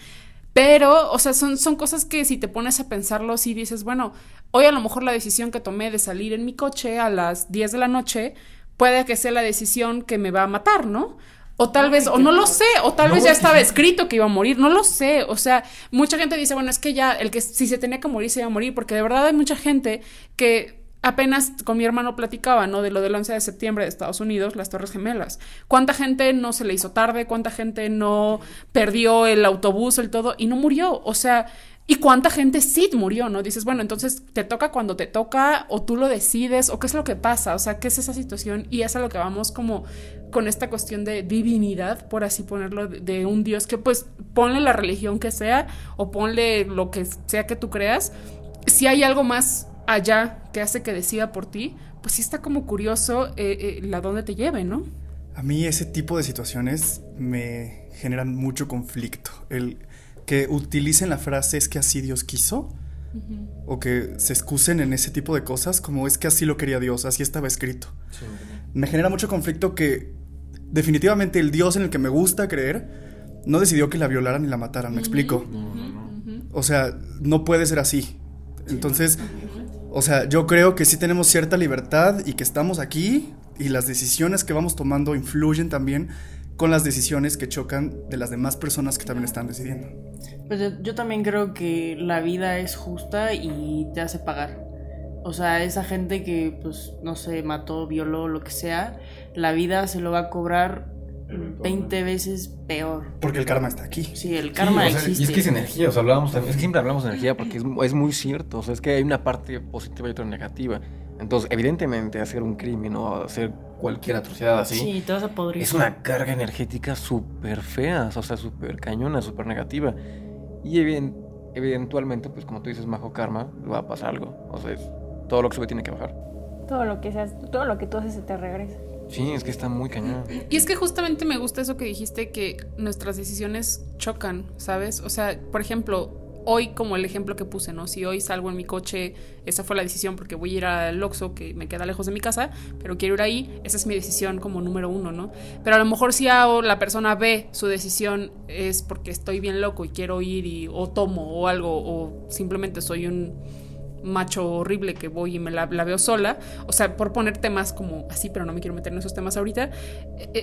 Pero, o sea, son, son cosas que si te pones a pensarlo, si dices, bueno, hoy a lo mejor la decisión que tomé de salir en mi coche a las 10 de la noche puede que sea la decisión que me va a matar, ¿no? O tal no, vez, o no lo sé, o tal no, vez ya estaba escrito que iba a morir, no lo sé. O sea, mucha gente dice, bueno, es que ya el que si se tenía que morir, se iba a morir, porque de verdad hay mucha gente que apenas con mi hermano platicaba, ¿no? De lo del 11 de septiembre de Estados Unidos, las Torres Gemelas. ¿Cuánta gente no se le hizo tarde? ¿Cuánta gente no perdió el autobús, el todo, y no murió? O sea, ¿Y cuánta gente sí murió, no? Dices, bueno, entonces te toca cuando te toca, o tú lo decides, o qué es lo que pasa, o sea, qué es esa situación, y es a lo que vamos como con esta cuestión de divinidad, por así ponerlo, de, un Dios que pues ponle la religión que sea, o ponle lo que sea que tú creas, si hay algo más allá que hace que decida por ti, pues sí está como curioso eh, eh, la dónde te lleve, ¿no? A mí ese tipo de situaciones me generan mucho conflicto. El que utilicen la frase es que así Dios quiso. Uh -huh. O que se excusen en ese tipo de cosas como es que así lo quería Dios, así estaba escrito. Sí. Me genera mucho conflicto que definitivamente el Dios en el que me gusta creer no decidió que la violaran y la mataran, ¿me uh -huh. explico? No, no, no. O sea, no puede ser así. Entonces, o sea, yo creo que sí tenemos cierta libertad y que estamos aquí y las decisiones que vamos tomando influyen también con las decisiones que chocan de las demás personas que también están decidiendo. Pues yo, yo, también creo que la vida es justa y te hace pagar. O sea, esa gente que, pues, no sé, mató, violó, lo que sea, la vida se lo va a cobrar 20 veces peor. Porque el karma está aquí. Sí, el karma sí, o sea, existe. Y es que es energía, o sea, hablábamos también, es que siempre hablamos de energía porque es, es muy cierto, o sea, es que hay una parte positiva y otra negativa. Entonces, evidentemente, hacer un crimen o hacer cualquier atrocidad así. Sí, te vas a podrir. Es una carga energética súper fea, o sea, súper cañona, súper negativa. Y eventualmente, pues como tú dices, Majo Karma, va a pasar algo. O sea, es, todo lo que sube tiene que bajar. Todo lo que seas, todo lo que tú haces se te regresa. Sí, es que está muy cañón. Y es que justamente me gusta eso que dijiste, que nuestras decisiones chocan, ¿sabes? O sea, por ejemplo, hoy como el ejemplo que puse, ¿no? Si hoy salgo en mi coche, esa fue la decisión porque voy a ir al Oxxo que me queda lejos de mi casa, pero quiero ir ahí, esa es mi decisión como número uno, ¿no? Pero a lo mejor si la persona ve su decisión es porque estoy bien loco y quiero ir y o tomo o algo o simplemente soy un macho horrible que voy y me la, veo sola, o sea, por poner temas como así, pero no me quiero meter en esos temas ahorita,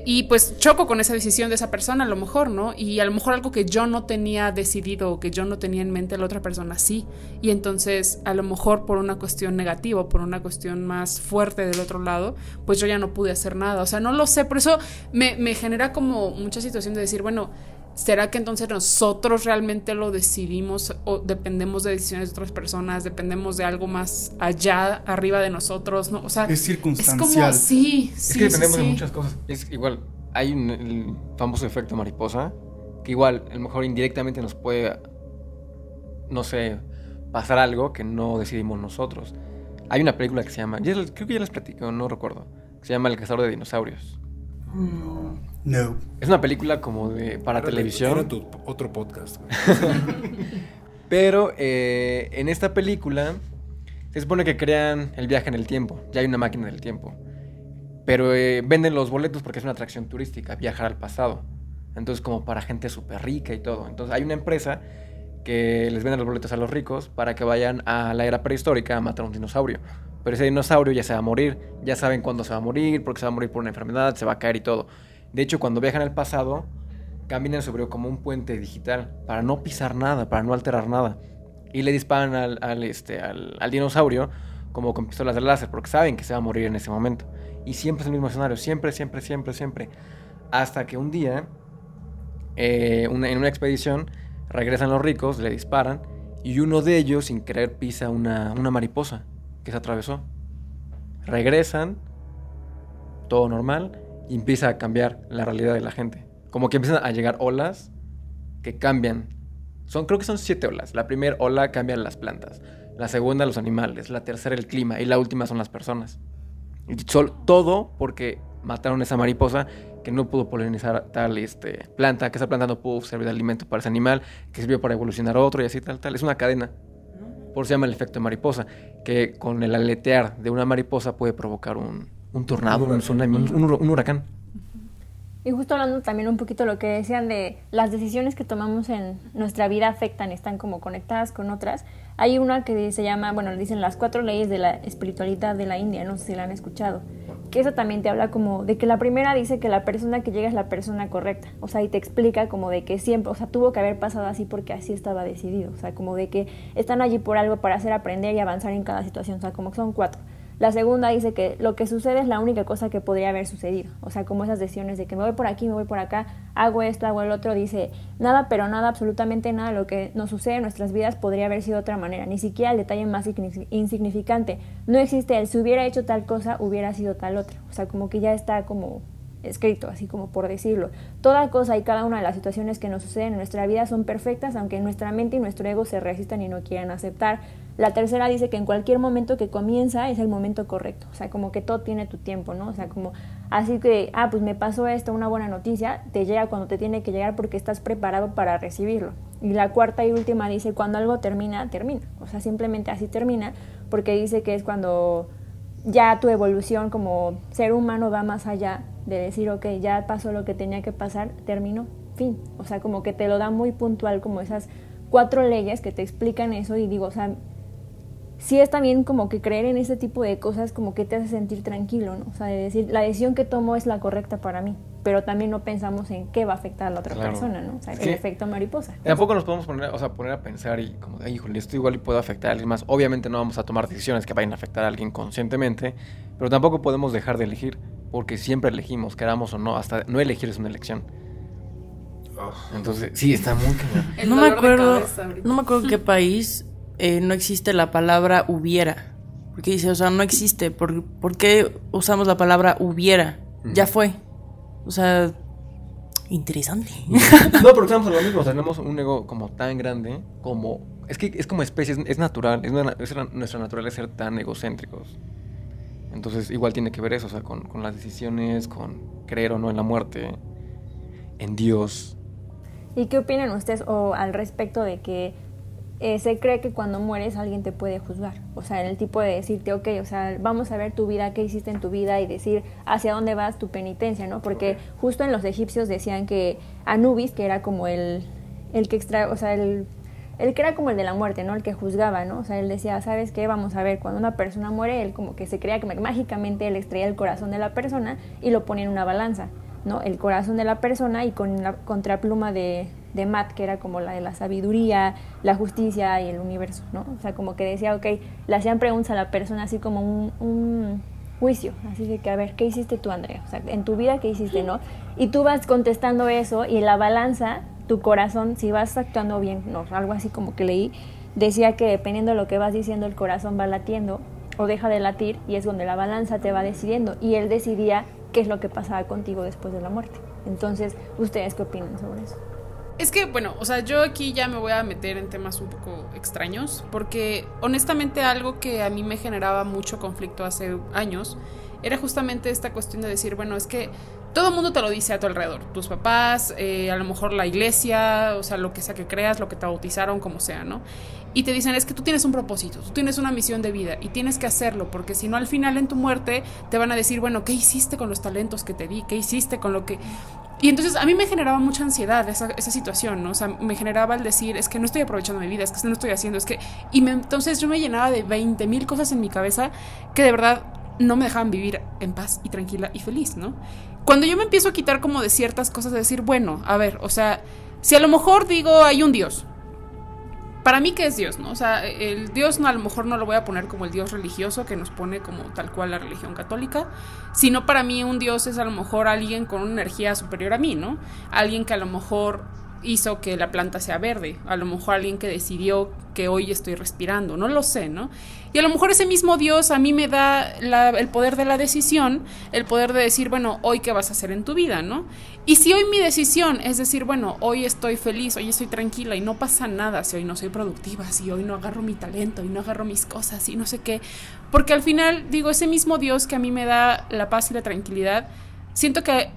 y pues choco con esa decisión de esa persona a lo mejor, ¿no? Y a lo mejor algo que yo no tenía decidido o que yo no tenía en mente la otra persona sí, y entonces a lo mejor por una cuestión negativa, por una cuestión más fuerte del otro lado, pues yo ya no pude hacer nada, o sea, no lo sé, por eso me, me genera como mucha situación de decir, bueno, ¿Será que entonces nosotros realmente lo decidimos o dependemos de decisiones de otras personas, dependemos de algo más allá, arriba de nosotros? ¿no? O sea, es circunstancial. Es como, sí, es sí, que dependemos sí, de muchas cosas. Es igual, hay un, el famoso efecto mariposa, que igual, a lo mejor indirectamente nos puede, no sé, pasar algo que no decidimos nosotros. Hay una película que se llama, creo que ya les platico, no recuerdo, que se llama El cazador de dinosaurios. No. Es una película como de para Era televisión. Era tu otro podcast. Pero eh, en esta película se supone que crean el viaje en el tiempo. Ya hay una máquina del tiempo. Pero eh, venden los boletos porque es una atracción turística, viajar al pasado. Entonces como para gente súper rica y todo. Entonces hay una empresa que les venden los boletos a los ricos para que vayan a la era prehistórica a matar a un dinosaurio. Pero ese dinosaurio ya se va a morir, ya saben cuándo se va a morir, porque se va a morir por una enfermedad, se va a caer y todo. De hecho, cuando viajan al pasado, caminan sobre como un puente digital para no pisar nada, para no alterar nada. Y le disparan al, este, al, dinosaurio como con pistolas de láser, porque saben que se va a morir en ese momento. Y siempre es el mismo escenario, siempre, siempre, siempre, siempre. Hasta que un día, eh, en una expedición, regresan los ricos, le disparan, y uno de ellos, sin querer, pisa una mariposa que se atravesó. Regresan, todo normal, y empieza a cambiar la realidad de la gente. Como que empiezan a llegar olas que cambian. Son, creo que son siete olas. La primera ola cambian las plantas, la segunda los animales, la tercera el clima y la última son las personas. Y todo porque mataron esa mariposa que no pudo polinizar tal este, planta, que esa planta no pudo servir de alimento para ese animal, que sirvió para evolucionar otro y así tal, tal. Es una cadena. Por eso se llama el efecto mariposa, que con el aletear de una mariposa puede provocar un, un tornado, Un tsunami, un, un hur- un huracán. Y justo hablando también un poquito lo que decían de las decisiones que tomamos en nuestra vida afectan, están como conectadas con otras. Hay una que se llama, bueno, le dicen las cuatro leyes de la espiritualidad de la India, no sé si la han escuchado. Que eso también te habla como de que la primera dice que la persona que llega es la persona correcta. O sea, y te explica como de que siempre, o sea, tuvo que haber pasado así porque así estaba decidido. O sea, como de que están allí por algo para hacer aprender y avanzar en cada situación. O sea, como que son cuatro. La segunda dice que lo que sucede es la única cosa que podría haber sucedido. O sea, como esas decisiones de que me voy por aquí, me voy por acá, hago esto, hago el otro. Dice, nada, pero nada, absolutamente nada. Lo que nos sucede en nuestras vidas podría haber sido de otra manera. Ni siquiera el detalle más igni- insignificante. No existe el si hubiera hecho tal cosa, hubiera sido tal otra. O sea, como que ya está como escrito, así como por decirlo. Toda cosa y cada una de las situaciones que nos suceden en nuestra vida son perfectas, aunque nuestra mente y nuestro ego se resistan y no quieran aceptar. La tercera dice que en cualquier momento que comienza es el momento correcto, o sea, como que todo tiene tu tiempo, ¿no? O sea, como así que, ah, pues me pasó esto, una buena noticia, te llega cuando te tiene que llegar porque estás preparado para recibirlo. Y la cuarta y última dice, cuando algo termina, termina, o sea, simplemente así termina, porque dice que es cuando ya tu evolución como ser humano va más allá de decir, ok, ya pasó lo que tenía que pasar, terminó, fin. O sea, como que te lo da muy puntual, como esas cuatro leyes que te explican eso y digo, o sea, sí es también como que creer en ese tipo de cosas como que te hace sentir tranquilo, ¿no? O sea, de decir, la decisión que tomo es la correcta para mí, pero también no pensamos en qué va a afectar a la otra Claro. persona, ¿no? O sea, Es el efecto mariposa. Tampoco nos podemos poner, o sea, poner a pensar y como, de, híjole, esto igual y puede afectar a alguien más. Obviamente no vamos a tomar decisiones que vayan a afectar a alguien conscientemente, pero tampoco podemos dejar de elegir, porque siempre elegimos, queramos o no, hasta no elegir es una elección. Entonces, sí, está muy cañón. No me acuerdo, no me acuerdo en qué país eh, no existe la palabra hubiera. Porque dice, o sea, no existe. ¿Por, por qué usamos la palabra hubiera? Ya fue. O sea, interesante. No, pero estamos lo mismo, tenemos un ego como tan grande, como... Es que es como especie, es, es natural, es, nuestra- es nuestra naturaleza ser tan egocéntricos. Entonces, igual tiene que ver eso, o sea, con, con las decisiones, con creer o no en la muerte, en Dios. ¿Y qué opinan ustedes o al respecto de que eh, se cree que cuando mueres alguien te puede juzgar? O sea, el tipo de decirte, ok, o sea, vamos a ver tu vida, qué hiciste en tu vida y decir hacia dónde vas tu penitencia, ¿no? Porque justo en los egipcios decían que Anubis, que era como el, el que extra, o sea, el, el que era como el de la muerte, ¿no? El que juzgaba, ¿no? O sea, él decía, ¿sabes qué? Vamos a ver, cuando una persona muere, él como que se creía que mágicamente él extraía el corazón de la persona y lo ponía en una balanza. ¿no? El corazón de la persona y con la contrapluma de, de Matt, que era como la de la sabiduría, la justicia y el universo, ¿no? O sea, como que decía, ok, le hacían preguntas a la persona así como un, un juicio, así de que, a ver, ¿qué hiciste tú, Andrea? O sea, en tu vida, ¿qué hiciste, no? Y tú vas contestando eso y en la balanza, tu corazón, si vas actuando bien, no, algo así como que leí, decía que dependiendo de lo que vas diciendo, el corazón va latiendo o deja de latir y es donde la balanza te va decidiendo y él decidía qué es lo que pasaba contigo después de la muerte. Entonces, ¿ustedes qué opinan sobre eso? Es que, bueno, o sea, yo aquí ya me voy a meter en temas un poco extraños, porque honestamente algo que a mí me generaba mucho conflicto hace años era justamente esta cuestión de decir, bueno, es que todo el mundo te lo dice a tu alrededor, tus papás, eh, a lo mejor la iglesia, o sea, lo que sea que creas, lo que te bautizaron, como sea, ¿no? Y te dicen, es que tú tienes un propósito, tú tienes una misión de vida y tienes que hacerlo, porque si no al final en tu muerte te van a decir, bueno, ¿qué hiciste con los talentos que te di? ¿Qué hiciste con lo que... y entonces a mí me generaba mucha ansiedad esa, situación, ¿no? O sea, me generaba el decir, es que no estoy aprovechando mi vida, es que no estoy haciendo, es que... Y entonces yo me llenaba de 20 mil cosas en mi cabeza que de verdad no me dejaban vivir en paz y tranquila y feliz, ¿no? Cuando yo me empiezo a quitar como de ciertas cosas, de decir, bueno, a ver, o sea, si a lo mejor digo hay un Dios, para mí, ¿qué es Dios? ¿no? O sea, el Dios no, a lo mejor no lo voy a poner como el Dios religioso que nos pone como tal cual la religión católica, sino para mí un Dios es a lo mejor alguien con una energía superior a mí, ¿no? Alguien que a lo mejor hizo que la planta sea verde, a lo mejor alguien que decidió que hoy estoy respirando, no lo sé, ¿no? Y a lo mejor ese mismo Dios a mí me da el poder de la decisión, el poder de decir, bueno, hoy qué vas a hacer en tu vida, ¿no? Y si hoy mi decisión es decir, bueno, hoy estoy feliz, hoy estoy tranquila y no pasa nada si hoy no soy productiva, si hoy no agarro mi talento y no agarro mis cosas y no sé qué, porque al final digo, ese mismo Dios que a mí me da la paz y la tranquilidad, siento que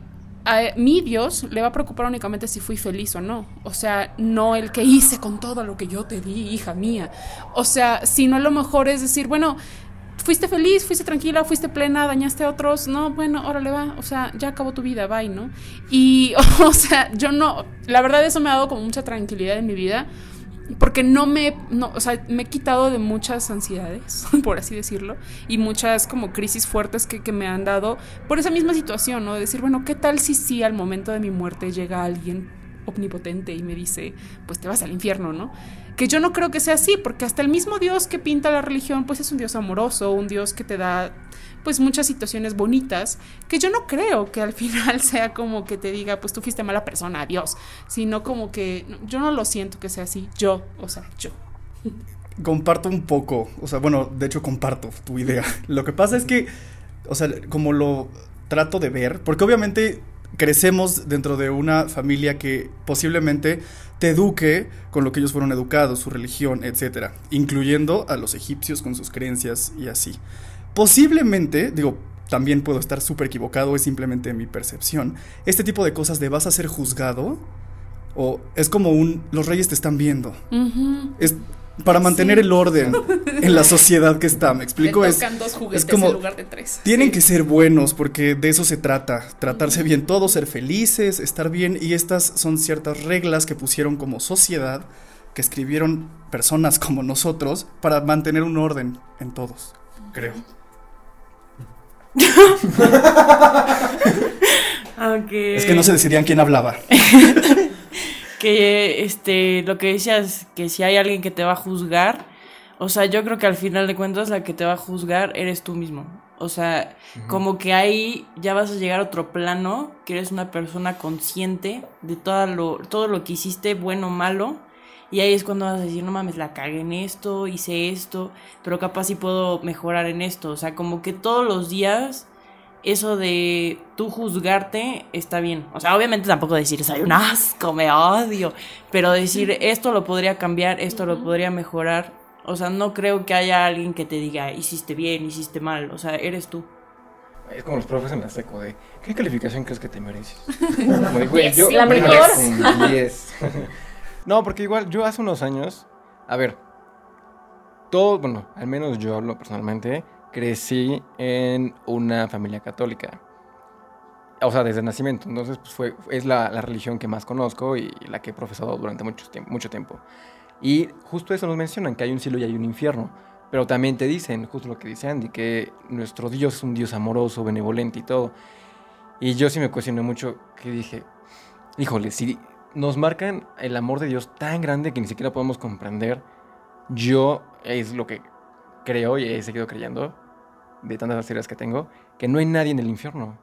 a mi Dios le va a preocupar únicamente si fui feliz o no. O sea, no el que hice con todo lo que yo te di, hija mía. O sea, sino a lo mejor es decir, bueno, fuiste feliz, fuiste tranquila, fuiste plena, dañaste a otros, no, bueno, órale va, o sea, ya acabó tu vida, bye, ¿no? Y, o sea, yo no, la verdad eso me ha dado como mucha tranquilidad en mi vida porque no me, no, o sea, me he quitado de muchas ansiedades, por así decirlo, y muchas como crisis fuertes que, que, me han dado por esa misma situación, ¿no? De decir, bueno, ¿qué tal si sí al momento de mi muerte llega alguien omnipotente y me dice, pues te vas al infierno, ¿no? Que yo no creo que sea así, porque hasta el mismo Dios que pinta la religión, pues es un Dios amoroso, un Dios que te da pues muchas situaciones bonitas que yo no creo que al final sea como que te diga, pues tú fuiste mala persona, adiós, sino como que yo no lo siento que sea así, yo, o sea, yo. Comparto un poco, o sea, bueno, de hecho comparto tu idea. Lo que pasa es que, o sea, como lo trato de ver, porque obviamente crecemos dentro de una familia que posiblemente te eduque con lo que ellos fueron educados, su religión, etcétera, incluyendo a los egipcios con sus creencias y así. Posiblemente, digo, también puedo estar súper equivocado, es simplemente mi percepción. Este tipo de cosas de vas a ser juzgado o es como un los reyes te están viendo. Es para mantener el orden en la sociedad que está, me explico es dos juguetes como en lugar de tres. Tienen que ser buenos porque de eso se trata, tratarse bien todos, ser felices, estar bien y estas son ciertas reglas que pusieron como sociedad que escribieron personas como nosotros para mantener un orden en todos, creo. Es que no se decidían quién hablaba. que este lo que decías que si hay alguien que te va a juzgar, o sea, yo creo que al final de cuentas la que te va a juzgar eres tú mismo. O sea, como que ahí ya vas a llegar a otro plano, que eres una persona consciente de todo lo, todo lo que hiciste, bueno o malo, y ahí es cuando vas a decir, no mames, la cagué en esto, hice esto, pero capaz sí puedo mejorar en esto. O sea, como que todos los días eso de tú juzgarte está bien. O sea, obviamente tampoco decir, soy un asco, me odio. Pero decir, esto lo podría cambiar, esto lo podría mejorar. O sea, no creo que haya alguien que te diga, hiciste bien, hiciste mal. O sea, eres tú. Es como los profes en la seco de, ¿qué calificación crees que te mereces? la mejor. No, porque igual yo hace unos años, a ver, todo, bueno, al menos yo hablo personalmente, crecí en una familia católica. O sea, desde nacimiento. Entonces, pues fue, es la, religión que más conozco y la que he profesado durante mucho tiempo, mucho tiempo. Y justo eso nos mencionan, que hay un cielo y hay un infierno. Pero también te dicen, justo lo que dice Andy, que nuestro Dios es un Dios amoroso, benevolente y todo. Y yo sí me cuestioné mucho, que dije, híjole, si nos marcan el amor de Dios tan grande que ni siquiera podemos comprender. Yo es lo que creo y he seguido creyendo, de tantas historias que tengo, que no hay nadie en el infierno.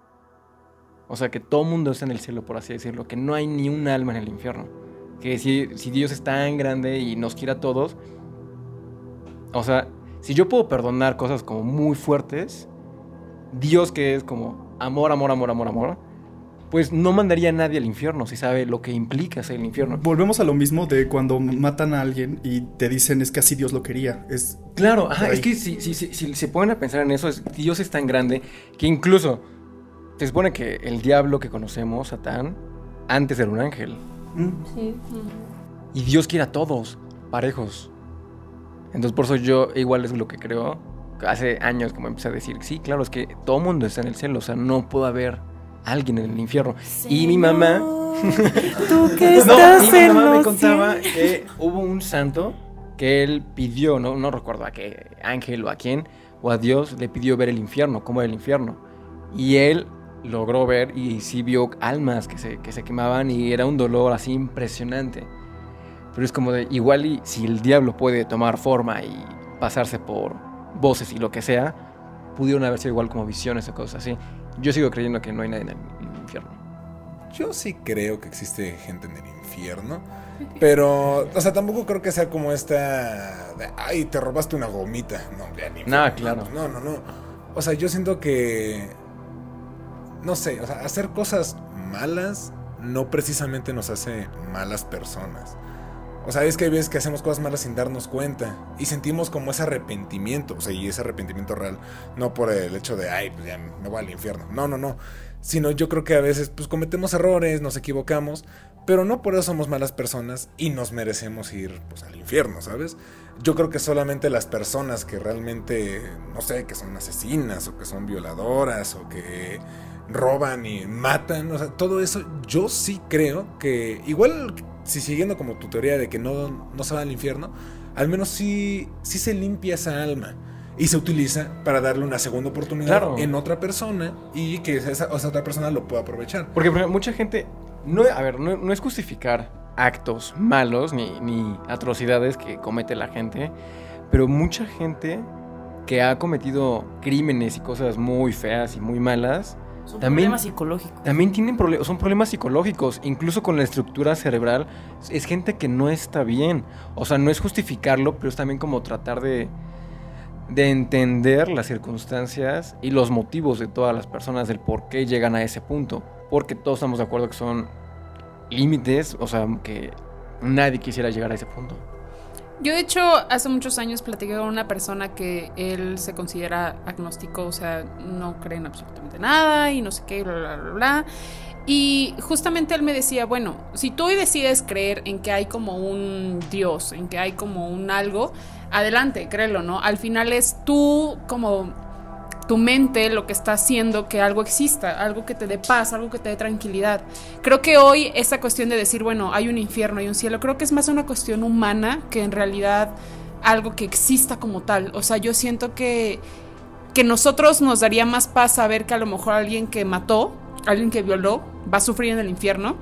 O sea, que todo mundo está en el cielo, por así decirlo, que no hay ni un alma en el infierno. Que si, si Dios es tan grande y nos quiere a todos, o sea, si yo puedo perdonar cosas como muy fuertes, Dios que es como amor, amor, amor, amor, amor, pues no mandaría a nadie al infierno si sabe lo que implica ser el infierno. Volvemos a lo mismo de cuando matan a alguien y te dicen es que así Dios lo quería. Es claro, es que si, si, si, se ponen a pensar en eso, Dios es tan grande que incluso se supone que el diablo que conocemos, Satán, antes era un ángel. Mm. Sí. Y Dios quiere a todos, parejos. Entonces por eso yo igual es lo que creo. Hace años como empecé a decir, sí, claro, es que todo mundo está en el cielo, o sea, no puede haber alguien en el infierno. Y mi mamá... Tú que No, estás y mi en mamá me contaba que hubo un santo que él pidió, no, no recuerdo a qué ángel o a quién, o a Dios, le pidió ver el infierno, cómo era el infierno. Y él logró ver y sí vio almas que se, que se quemaban y era un dolor así impresionante. Pero es como de, igual y si el diablo puede tomar forma y pasarse por voces y lo que sea, pudieron haber sido igual como visiones o cosas así. Yo sigo creyendo que no hay nadie en el, infierno. Yo sí creo que existe gente en el infierno. Pero, o sea, tampoco creo que sea como esta. de, Ay, te robaste una gomita. No, ya ni. Nah, claro. No, no, no. O sea, yo siento que. No sé, o sea, hacer cosas malas no precisamente nos hace malas personas. O sea, es que hay veces que hacemos cosas malas sin darnos cuenta y sentimos como ese arrepentimiento, o sea, y ese arrepentimiento real, no por el hecho de, ay, pues ya me voy al infierno. No, no, no. Sino yo creo que a veces pues cometemos errores, nos equivocamos, pero no por eso somos malas personas y nos merecemos ir pues, al infierno, ¿sabes? Yo creo que solamente las personas que realmente, no sé, que son asesinas o que son violadoras o que roban y matan, o sea, todo eso yo sí creo que igual si siguiendo como tu teoría de que no, no se va al infierno, al menos sí, sí se limpia esa alma y se utiliza para darle una segunda oportunidad Claro. en otra persona y que esa, esa otra persona lo pueda aprovechar. Porque mucha gente, no, a ver, no, no es justificar actos malos ni, ni atrocidades que comete la gente, pero mucha gente que ha cometido crímenes y cosas muy feas y muy malas, Son También- problemas psicológicos. también tienen problemas, son problemas psicológicos, incluso con la estructura cerebral, es gente que no está bien. O sea, no es justificarlo, pero es también como tratar de, de entender las circunstancias y los motivos de todas las personas del por qué llegan a ese punto. Porque todos estamos de acuerdo que son límites, o sea, que nadie quisiera llegar a ese punto. Yo de hecho hace muchos años platiqué con una persona que él se considera agnóstico, o sea, no cree en absolutamente nada y no sé qué, bla, bla, bla, bla. Y justamente él me decía, bueno, si tú hoy decides creer en que hay como un Dios, en que hay como un algo, adelante, créelo, ¿no? Al final es tú como tu mente lo que está haciendo que algo exista, algo que te dé paz, algo que te dé tranquilidad. Creo que hoy esa cuestión de decir, bueno, hay un infierno, hay un cielo, creo que es más una cuestión humana que en realidad algo que exista como tal. O sea, yo siento que, que nosotros nos daría más paz saber que a lo mejor alguien que mató, alguien que violó, va a sufrir en el infierno.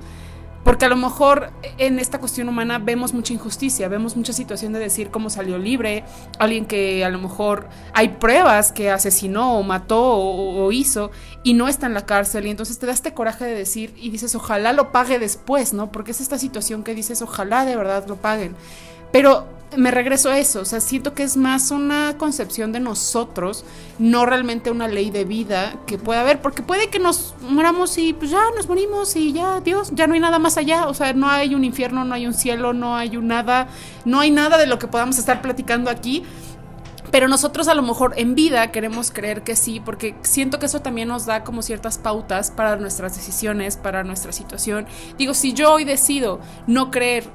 Porque a lo mejor en esta cuestión humana vemos mucha injusticia, vemos mucha situación de decir cómo salió libre, alguien que a lo mejor hay pruebas que asesinó o mató o, hizo y no está en la cárcel y entonces te da este coraje de decir y dices ojalá lo pague después, ¿no? Porque es esta situación que dices ojalá de verdad lo paguen. Pero me regreso a eso, o sea, siento que es más una concepción de nosotros, no realmente una ley de vida que pueda haber, porque puede que nos muramos y pues ya nos morimos y ya, Dios, ya no hay nada más allá, o sea, no hay un infierno, no hay un cielo, no hay un nada, no hay nada de lo que podamos estar platicando aquí. Pero nosotros a lo mejor en vida queremos creer que sí, porque siento que eso también nos da como ciertas pautas para nuestras decisiones, para nuestra situación. Digo, si yo hoy decido no creer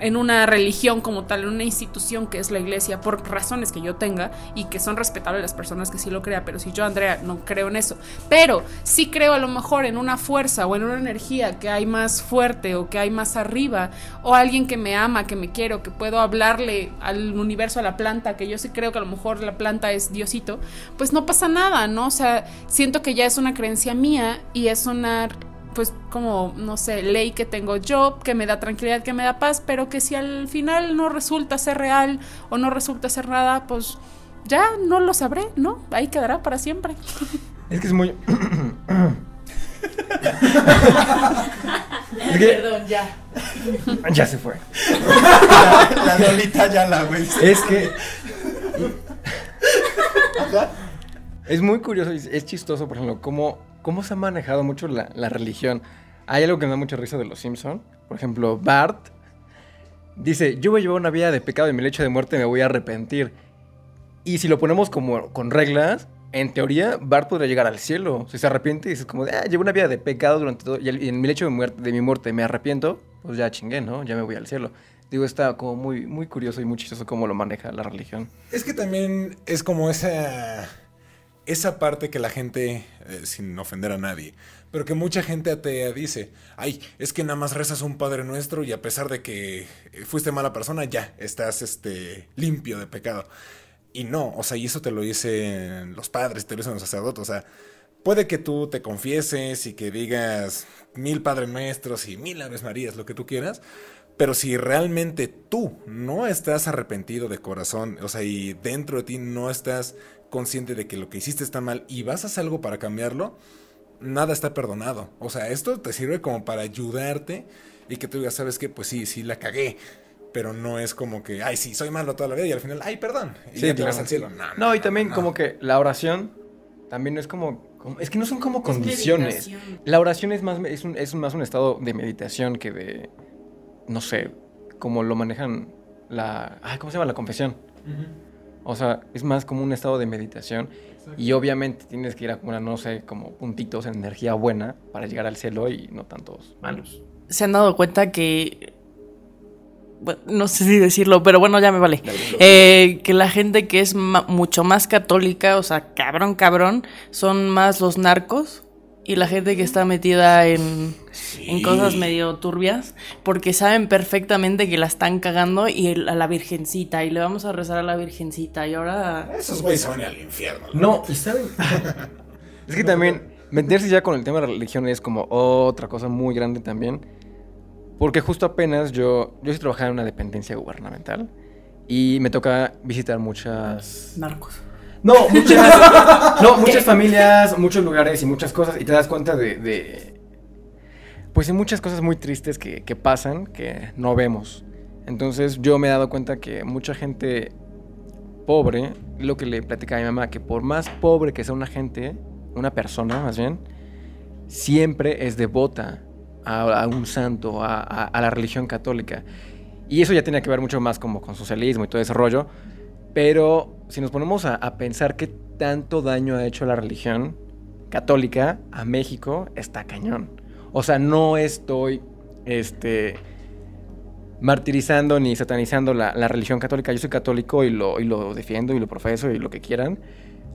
en una religión como tal, en una institución que es la iglesia, por razones que yo tenga y que son respetables las personas que sí lo crean, pero si yo, Andrea, no creo en eso, pero sí creo a lo mejor en una fuerza o en una energía que hay más fuerte o que hay más arriba, o alguien que me ama, que me quiere, o que puedo hablarle al universo, a la planta, que yo sí creo que a lo mejor la planta es Diosito, pues no pasa nada, ¿no? O sea, siento que ya es una creencia mía y es una pues como, no sé, ley que tengo yo, que me da tranquilidad, que me da paz, pero que si al final no resulta ser real o no resulta ser nada, pues ya no lo sabré, ¿no? Ahí quedará para siempre. Es que es muy... Es que- Perdón, ya. ya se fue. La, la Lolita ya la, güey. Es que. Es muy curioso es chistoso, por ejemplo, cómo, cómo se ha manejado mucho la, religión. Hay algo que me da mucha risa de los Simpson. Por ejemplo, Bart dice: Yo voy a llevar una vida de pecado y mi lecho de muerte me voy a arrepentir. Y si lo ponemos como con reglas, en teoría, Bart podría llegar al cielo. Si se arrepiente y dices como, ah, llevo una vida de pecado durante todo, y el- en mi lecho de, muerte, de mi muerte me arrepiento, pues ya chingué, ¿no? Ya me voy al cielo. Digo, está como muy, muy curioso y muy chistoso cómo lo maneja la religión. Es que también es como esa. Esa parte que la gente, eh, sin ofender a nadie, pero que mucha gente atea dice, ay, es que nada más rezas un Padre Nuestro y a pesar de que fuiste mala persona, ya estás este, limpio de pecado. Y no, o sea, y eso te lo dicen los padres, te lo dicen los sacerdotes, o sea, puede que tú te confieses y que digas mil Padres Nuestros y mil Aves Marías, lo que tú quieras, pero si realmente tú no estás arrepentido de corazón, o sea, y dentro de ti no estás consciente de que lo que hiciste está mal y vas a hacer algo para cambiarlo, nada está perdonado. O sea, esto te sirve como para ayudarte y que tú digas, sabes que, pues sí, sí la cagué. Pero no es como que, ay, sí, soy malo toda la vida y al final, ay, perdón. Y Sí, ya te vas al cielo. No, No, y también no. como que la oración también es como, como- es que no son como condiciones. meditación. La oración es más es, un- es más un estado de meditación que de no sé, como lo manejan la ay, ¿cómo se llama la confesión? O sea, es más como un estado de meditación y obviamente tienes que ir a una no sé, como puntitos en energía buena para llegar al cielo y no tantos malos. se han dado cuenta que. bueno, no sé si decirlo, pero bueno, ya me vale. Eh, que la gente que es ma- mucho más católica, o sea, cabrón, cabrón, son más los narcos. Y la gente que está metida en, en cosas medio turbias, porque saben perfectamente que la están cagando y el- a la virgencita, y le vamos a rezar a la virgencita, y ahora... Esos güeyes se van al infierno. No, y saben. es que también meterse ya con el tema de la religión es como otra cosa muy grande también. Porque justo apenas yo, yo sí trabajaba en una dependencia gubernamental y me toca visitar muchas. Narcos. No, muchas. no, muchas familias, muchos lugares y muchas cosas. Y te das cuenta de. de- pues hay muchas cosas muy tristes que, que pasan que no vemos. Entonces yo me he dado cuenta que mucha gente pobre, lo que le platicaba a mi mamá, que por más pobre que sea una gente, una persona más bien, siempre es devota a, a un santo, a, a- a la religión católica. Y eso ya tiene que ver mucho más como con socialismo y todo ese rollo. Pero si nos ponemos a, pensar qué tanto daño ha hecho la religión católica a México, está cañón. O sea, no estoy este, martirizando ni satanizando la, religión católica. Yo soy católico y lo, y lo defiendo y lo profeso y lo que quieran.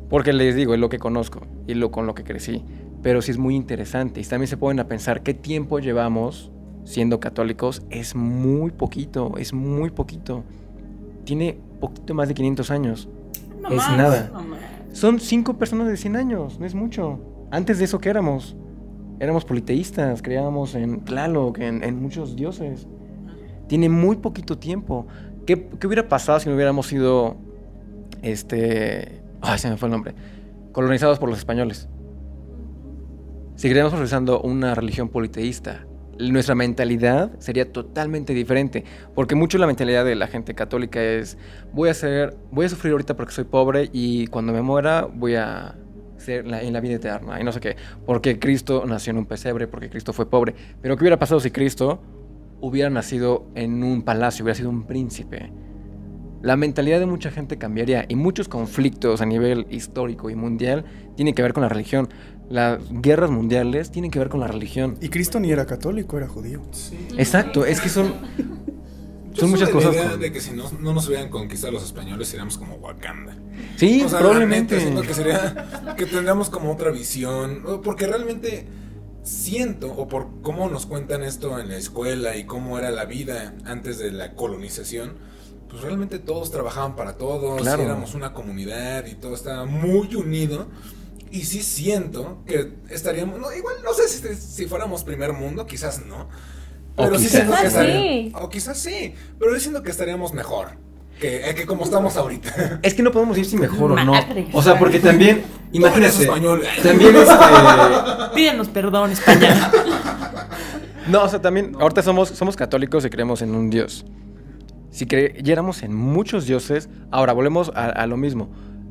Porque les digo, es lo que conozco y lo con lo que crecí. Pero sí es muy interesante. Y también se ponen a pensar qué tiempo llevamos siendo católicos. Es muy poquito, es muy poquito. Tiene poquito más de 500 años. No Es más, nada. no. Son cinco personas de 100 años, no es mucho. Antes de eso, ¿qué éramos? Éramos politeístas, creíamos en Tlaloc, en, en muchos dioses. Tiene muy poquito tiempo. ¿Qué, qué hubiera pasado si no hubiéramos sido, este... Ay, se me fue el nombre. Colonizados por los españoles. Seguiríamos profesando una religión politeísta. Nuestra mentalidad sería totalmente diferente. Porque mucho la mentalidad de la gente católica es, voy a ser, voy a sufrir ahorita porque soy pobre y cuando me muera voy a ser la- en la vida eterna y no sé qué. Porque Cristo nació en un pesebre, porque Cristo fue pobre. Pero ¿qué hubiera pasado si Cristo hubiera nacido en un palacio, hubiera sido un príncipe? La mentalidad de mucha gente cambiaría y muchos conflictos a nivel histórico y mundial tienen que ver con la religión. Las guerras mundiales tienen que ver con la religión. Y Cristo ni era católico, era judío. Exacto, es que son, Yo son muchas de la cosas. idea con- de que si no, no nos hubieran conquistado los españoles, seríamos como Wakanda. Sí, O sea, probablemente. neta, que sería que tendríamos como otra visión, porque realmente siento o por cómo nos cuentan esto en la escuela y cómo era la vida antes de la colonización, pues realmente todos trabajaban para todos, Claro. y éramos una comunidad y todo estaba muy unido. Y sí siento que estaríamos, no, igual no sé si, si fuéramos primer mundo, quizás no. O Pero sí quizás siento que sí. o quizás sí, pero yo siento que estaríamos mejor que, eh, que como estamos ahorita. Es que no podemos ir si mejor o no. O sea, porque también, imagínate, español. también este... Pídenos perdón, España. No, o sea, también, ahorita somos, somos católicos y creemos en un Dios. Si creyéramos en muchos dioses, ahora volvemos a, a lo mismo.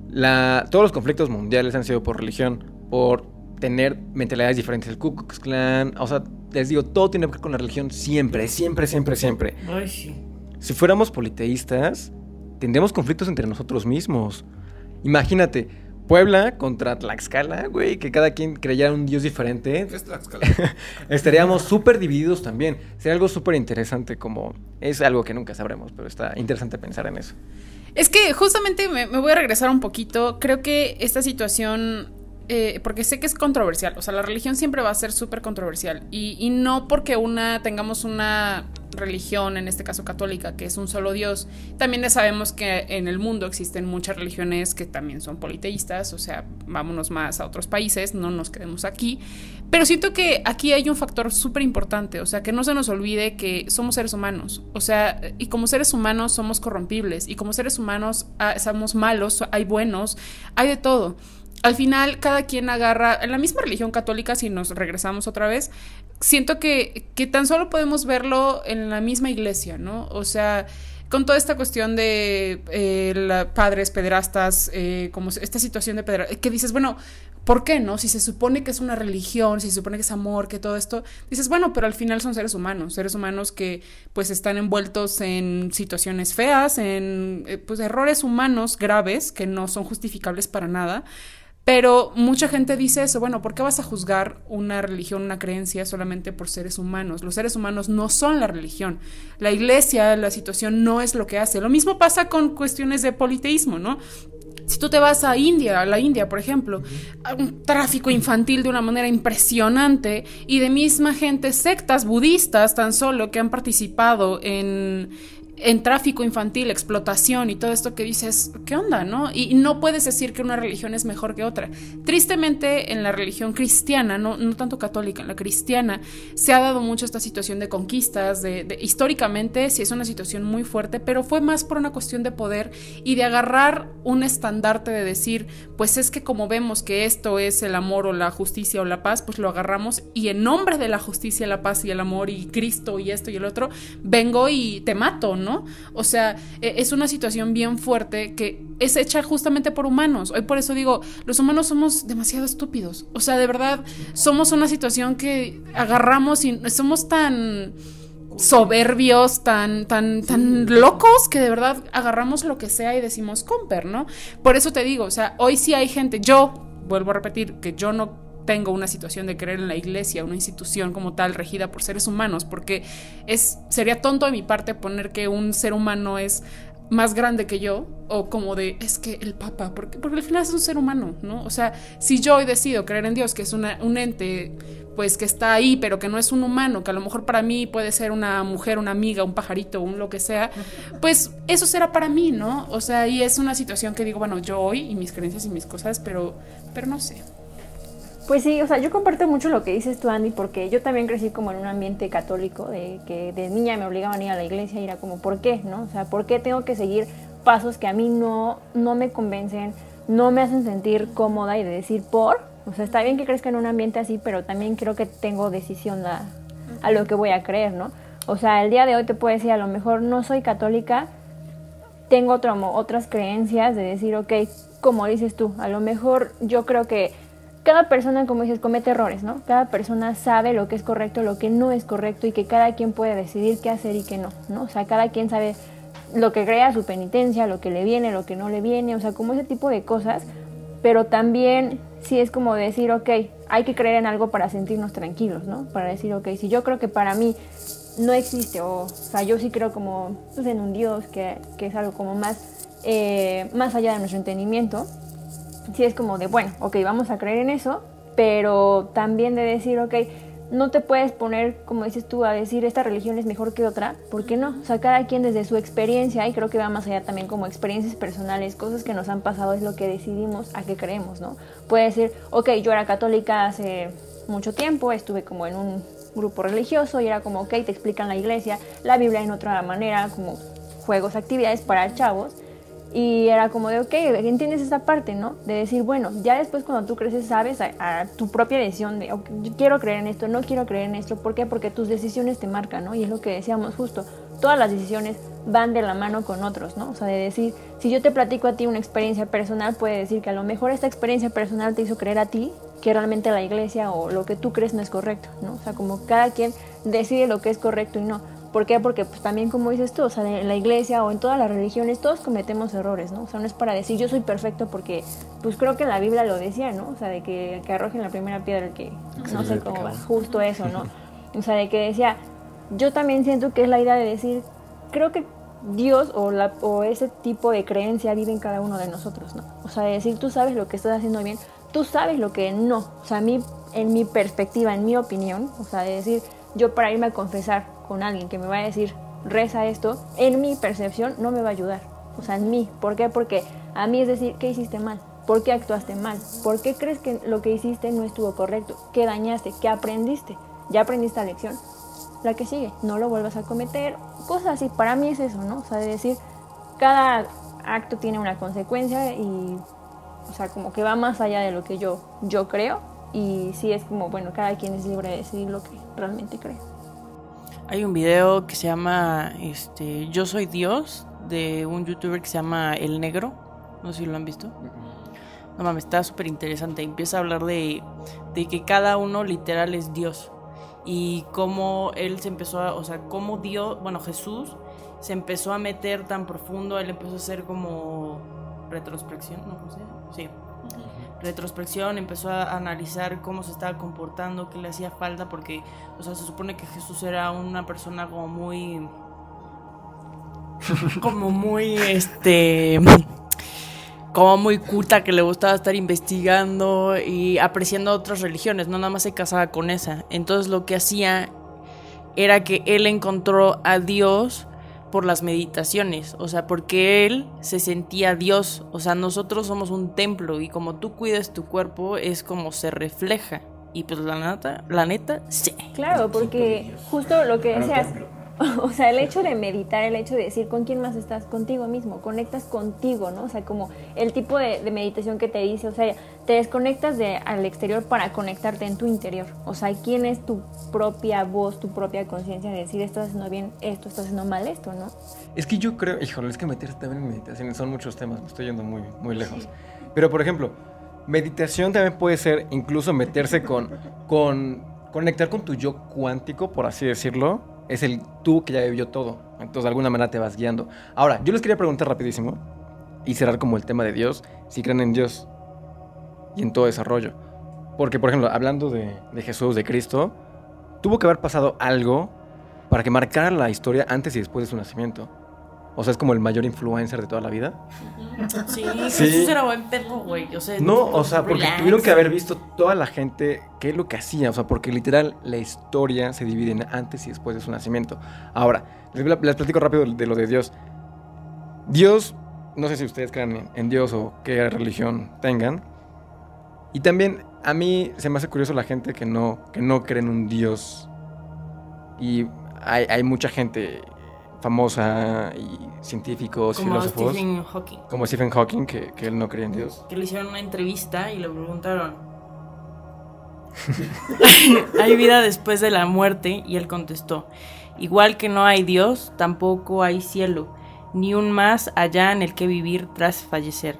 La, todos los conflictos mundiales han sido por religión, por tener mentalidades diferentes. El Ku Klux Klan, o sea, les digo, todo tiene que ver con la religión siempre, siempre, siempre, siempre. Ay, sí. Si fuéramos politeístas, tendríamos conflictos entre nosotros mismos. Imagínate, Puebla contra Tlaxcala, güey, que cada quien creyera un dios diferente. ¿Qué es Tlaxcala? Estaríamos súper divididos también. Sería algo súper interesante como... Es algo que nunca sabremos, pero está interesante pensar en eso. Es que justamente me, voy a regresar un poquito. Creo que esta situación eh, porque sé que es controversial, o sea, la religión siempre va a ser súper controversial y, y, no porque una tengamos una religión, en este caso católica, que es un solo Dios, también sabemos que en el mundo existen muchas religiones que también son politeístas, o sea, vámonos más a otros países, no nos quedemos aquí, pero siento que aquí hay un factor súper importante, o sea, que no se nos olvide que somos seres humanos, o sea, y como seres humanos somos corrompibles, y como seres humanos ah, somos malos, hay buenos, hay de todo. Al final cada quien agarra, en la misma religión católica, si nos regresamos otra vez, siento que, que tan solo podemos verlo en la misma iglesia, ¿no? O sea, con toda esta cuestión de eh, padres pederastas, eh, como esta situación de pederastas, que dices, bueno, ¿por qué no? Si se supone que es una religión, si se supone que es amor, que todo esto, dices, bueno, pero al final son seres humanos, seres humanos que pues están envueltos en situaciones feas, en eh, pues errores humanos graves que no son justificables para nada. Pero mucha gente dice eso, bueno, ¿por qué vas a juzgar una religión, una creencia solamente por seres humanos? Los seres humanos no son la religión. La iglesia, la situación no es lo que hace. Lo mismo pasa con cuestiones de politeísmo, ¿no? Si tú te vas a India, a la India, por ejemplo, un tráfico infantil de una manera impresionante y de misma gente, sectas budistas tan solo que han participado en, en tráfico infantil, explotación y todo esto que dices, ¿qué onda, no? Y no puedes decir que una religión es mejor que otra. Tristemente, en la religión cristiana, no, no tanto católica, en la cristiana, se ha dado mucho esta situación de conquistas, de, de, históricamente sí es una situación muy fuerte, pero fue más por una cuestión de poder y de agarrar un estandarte de decir, pues es que como vemos que esto es el amor o la justicia o la paz, pues lo agarramos y en nombre de la justicia, la paz y el amor y Cristo y esto y el otro, vengo y te mato, ¿no? ¿No? O sea, e, es una situación bien fuerte que es hecha justamente por humanos. Hoy por eso digo, los humanos somos demasiado estúpidos. O sea, de verdad, somos una situación que agarramos y somos tan soberbios, tan, tan, tan locos que de verdad agarramos lo que sea y decimos comper, ¿no? Por eso te digo, o sea, hoy sí hay gente, yo vuelvo a repetir que yo no tengo una situación de creer en la iglesia, una institución como tal regida por seres humanos, porque es sería tonto de mi parte poner que un ser humano es más grande que yo o como de es que el papa porque porque al final es un ser humano no o sea si yo hoy decido creer en Dios que es una, un ente pues que está ahí pero que no es un humano que a lo mejor para mí puede ser una mujer una amiga un pajarito un lo que sea pues eso será para mí no o sea y es una situación que digo bueno yo hoy y mis creencias y mis cosas pero pero no sé pues sí, o sea, yo comparto mucho lo que dices tú, Andy, porque yo también crecí como en un ambiente católico, de que de niña me obligaban a ir a la iglesia y era como, ¿por qué? ¿No? O sea, ¿por qué tengo que seguir pasos que a mí no, no me convencen, no me hacen sentir cómoda y de decir por? O sea, está bien que crezca en un ambiente así, pero también creo que tengo decisión a, a lo que voy a creer, ¿no? O sea, el día de hoy te puedo decir, a lo mejor no soy católica, tengo otro, otras creencias de decir, ok, como dices tú, a lo mejor yo creo que cada persona, como dices, comete errores, ¿no? Cada persona sabe lo que es correcto, lo que no es correcto y que cada quien puede decidir qué hacer y qué no, ¿no? O sea, cada quien sabe lo que crea, su penitencia, lo que le viene, lo que no le viene, o sea, como ese tipo de cosas, pero también sí es como decir, ok, hay que creer en algo para sentirnos tranquilos, ¿no? Para decir, ok, si yo creo que para mí no existe, o, o sea, yo sí creo como pues, en un Dios, que, que es algo como más, eh, más allá de nuestro entendimiento, sí es como de, bueno, ok, vamos a creer en eso, pero también de decir, ok, no te puedes poner, como dices tú, a decir esta religión es mejor que otra, ¿por qué no? O sea, cada quien desde su experiencia, y creo que va más allá también como experiencias personales, cosas que nos han pasado, es lo que decidimos a qué creemos, ¿no? Puede decir, ok, yo era católica hace mucho tiempo, estuve como en un grupo religioso y era como, ok, te explican la iglesia, la Biblia en otra manera, como juegos, actividades para chavos y era como de, ok, entiendes esta parte, ¿no? De decir, bueno, ya después cuando tú creces sabes a, tu propia decisión de, okay, quiero creer en esto, no quiero creer en esto. ¿Por qué? Porque tus decisiones te marcan, ¿no? Y es lo que decíamos justo, todas las decisiones van de la mano con otros, ¿no? O sea, de decir, si yo te platico a ti una experiencia personal, puede decir que a lo mejor esta experiencia personal te hizo creer a ti que realmente la iglesia o lo que tú crees no es correcto, ¿no? O sea, como cada quien decide lo que es correcto y no. ¿Por qué? Porque pues también como dices tú, o sea, en la iglesia o en todas las religiones todos cometemos errores, ¿no? O sea, no es para decir yo soy perfecto porque pues creo que en la Biblia lo decía, ¿no? O sea, de que, que arrojen la primera piedra el que no sé cómo va, justo eso, ¿no? O sea, de que decía, yo también siento que es la idea de decir, creo que Dios o, la, o ese tipo de creencia vive en cada uno de nosotros, ¿no? O sea, decir, tú sabes lo que estás haciendo bien, tú sabes lo que no. O sea, a mí, en mi perspectiva, en mi opinión, o sea, de decir, yo para irme a confesar con alguien que me va a decir, reza esto, en mi percepción no me va a ayudar. O sea, en mí. ¿Por qué? Porque a mí es decir, ¿qué hiciste mal? ¿Por qué actuaste mal? ¿Por qué crees que lo que hiciste no estuvo correcto? ¿Qué dañaste? ¿Qué aprendiste? ¿Ya aprendiste la lección? La que sigue, no lo vuelvas a cometer. Cosas así, para mí es eso, ¿no? O sea, de decir, cada acto tiene una consecuencia y, o sea, como que va más allá de lo que yo, yo creo. Y sí es como, bueno, cada quien es libre de decidir lo que realmente cree. Hay un video que se llama este, Yo soy Dios de un youtuber que se llama El Negro. No sé si lo han visto. No mames, está súper interesante. Empieza a hablar de, de que cada uno literal es Dios. Y cómo él se empezó a, o sea, cómo Dios, bueno, Jesús se empezó a meter tan profundo, él empezó a hacer como retrospección, ¿no? ¿Cómo se llama? Sí. Retrospección, empezó a analizar cómo se estaba comportando, qué le hacía falta, porque, o sea, se supone que Jesús era una persona como muy como muy este como muy culta que le gustaba estar investigando y apreciando otras religiones, no nada más se casaba con esa. Entonces lo que hacía era que él encontró a Dios por las meditaciones, o sea, porque él se sentía Dios, o sea, nosotros somos un templo y como tú cuidas tu cuerpo es como se refleja. Y pues la neta, la neta, sí. Claro, porque justo lo que decías, o sea, el hecho de meditar, el hecho de decir con quién más estás, contigo mismo, conectas contigo, ¿no? O sea, como el tipo de, de meditación que te dice, o sea, te desconectas de, al exterior para conectarte en tu interior. O sea, quién es tu propia voz, tu propia conciencia de decir, estás haciendo bien esto, estás haciendo mal esto, ¿no? Es que yo creo, híjole, es que meterse también en meditación son muchos temas, me estoy yendo muy, muy lejos. Pero, por ejemplo, meditación también puede ser incluso meterse con, con, conectar con tu yo cuántico, por así decirlo. Es el tú que ya vivió todo. Entonces, de alguna manera te vas guiando. Ahora, yo les quería preguntar rapidísimo y cerrar como el tema de Dios, si creen en Dios y en todo desarrollo. Porque, por ejemplo, hablando de, de Jesús, de Cristo, tuvo que haber pasado algo para que marcara la historia antes y después de su nacimiento. O sea, es como el mayor influencer de toda la vida. Sí, Sí. Jesús era buen perro, güey. O sea, No, o sea, porque relax. tuvieron que haber visto toda la gente qué es lo que hacía. O sea, porque literal la historia se divide en antes y después de su nacimiento. Ahora, les, les platico rápido de lo de Dios. Dios, no sé si ustedes crean en, Dios o qué religión tengan. Y también a mí se me hace curioso la gente que no, que no cree en un Dios. Y hay, hay mucha gente famosa y científicos, como filósofos, Stephen Hawking. como Stephen Hawking, que, que él no cree en Dios. Que le hicieron una entrevista y le preguntaron. ¿Hay vida después de la muerte? Y él contestó: Igual que no hay Dios, tampoco hay cielo, ni un más allá en el que vivir tras fallecer.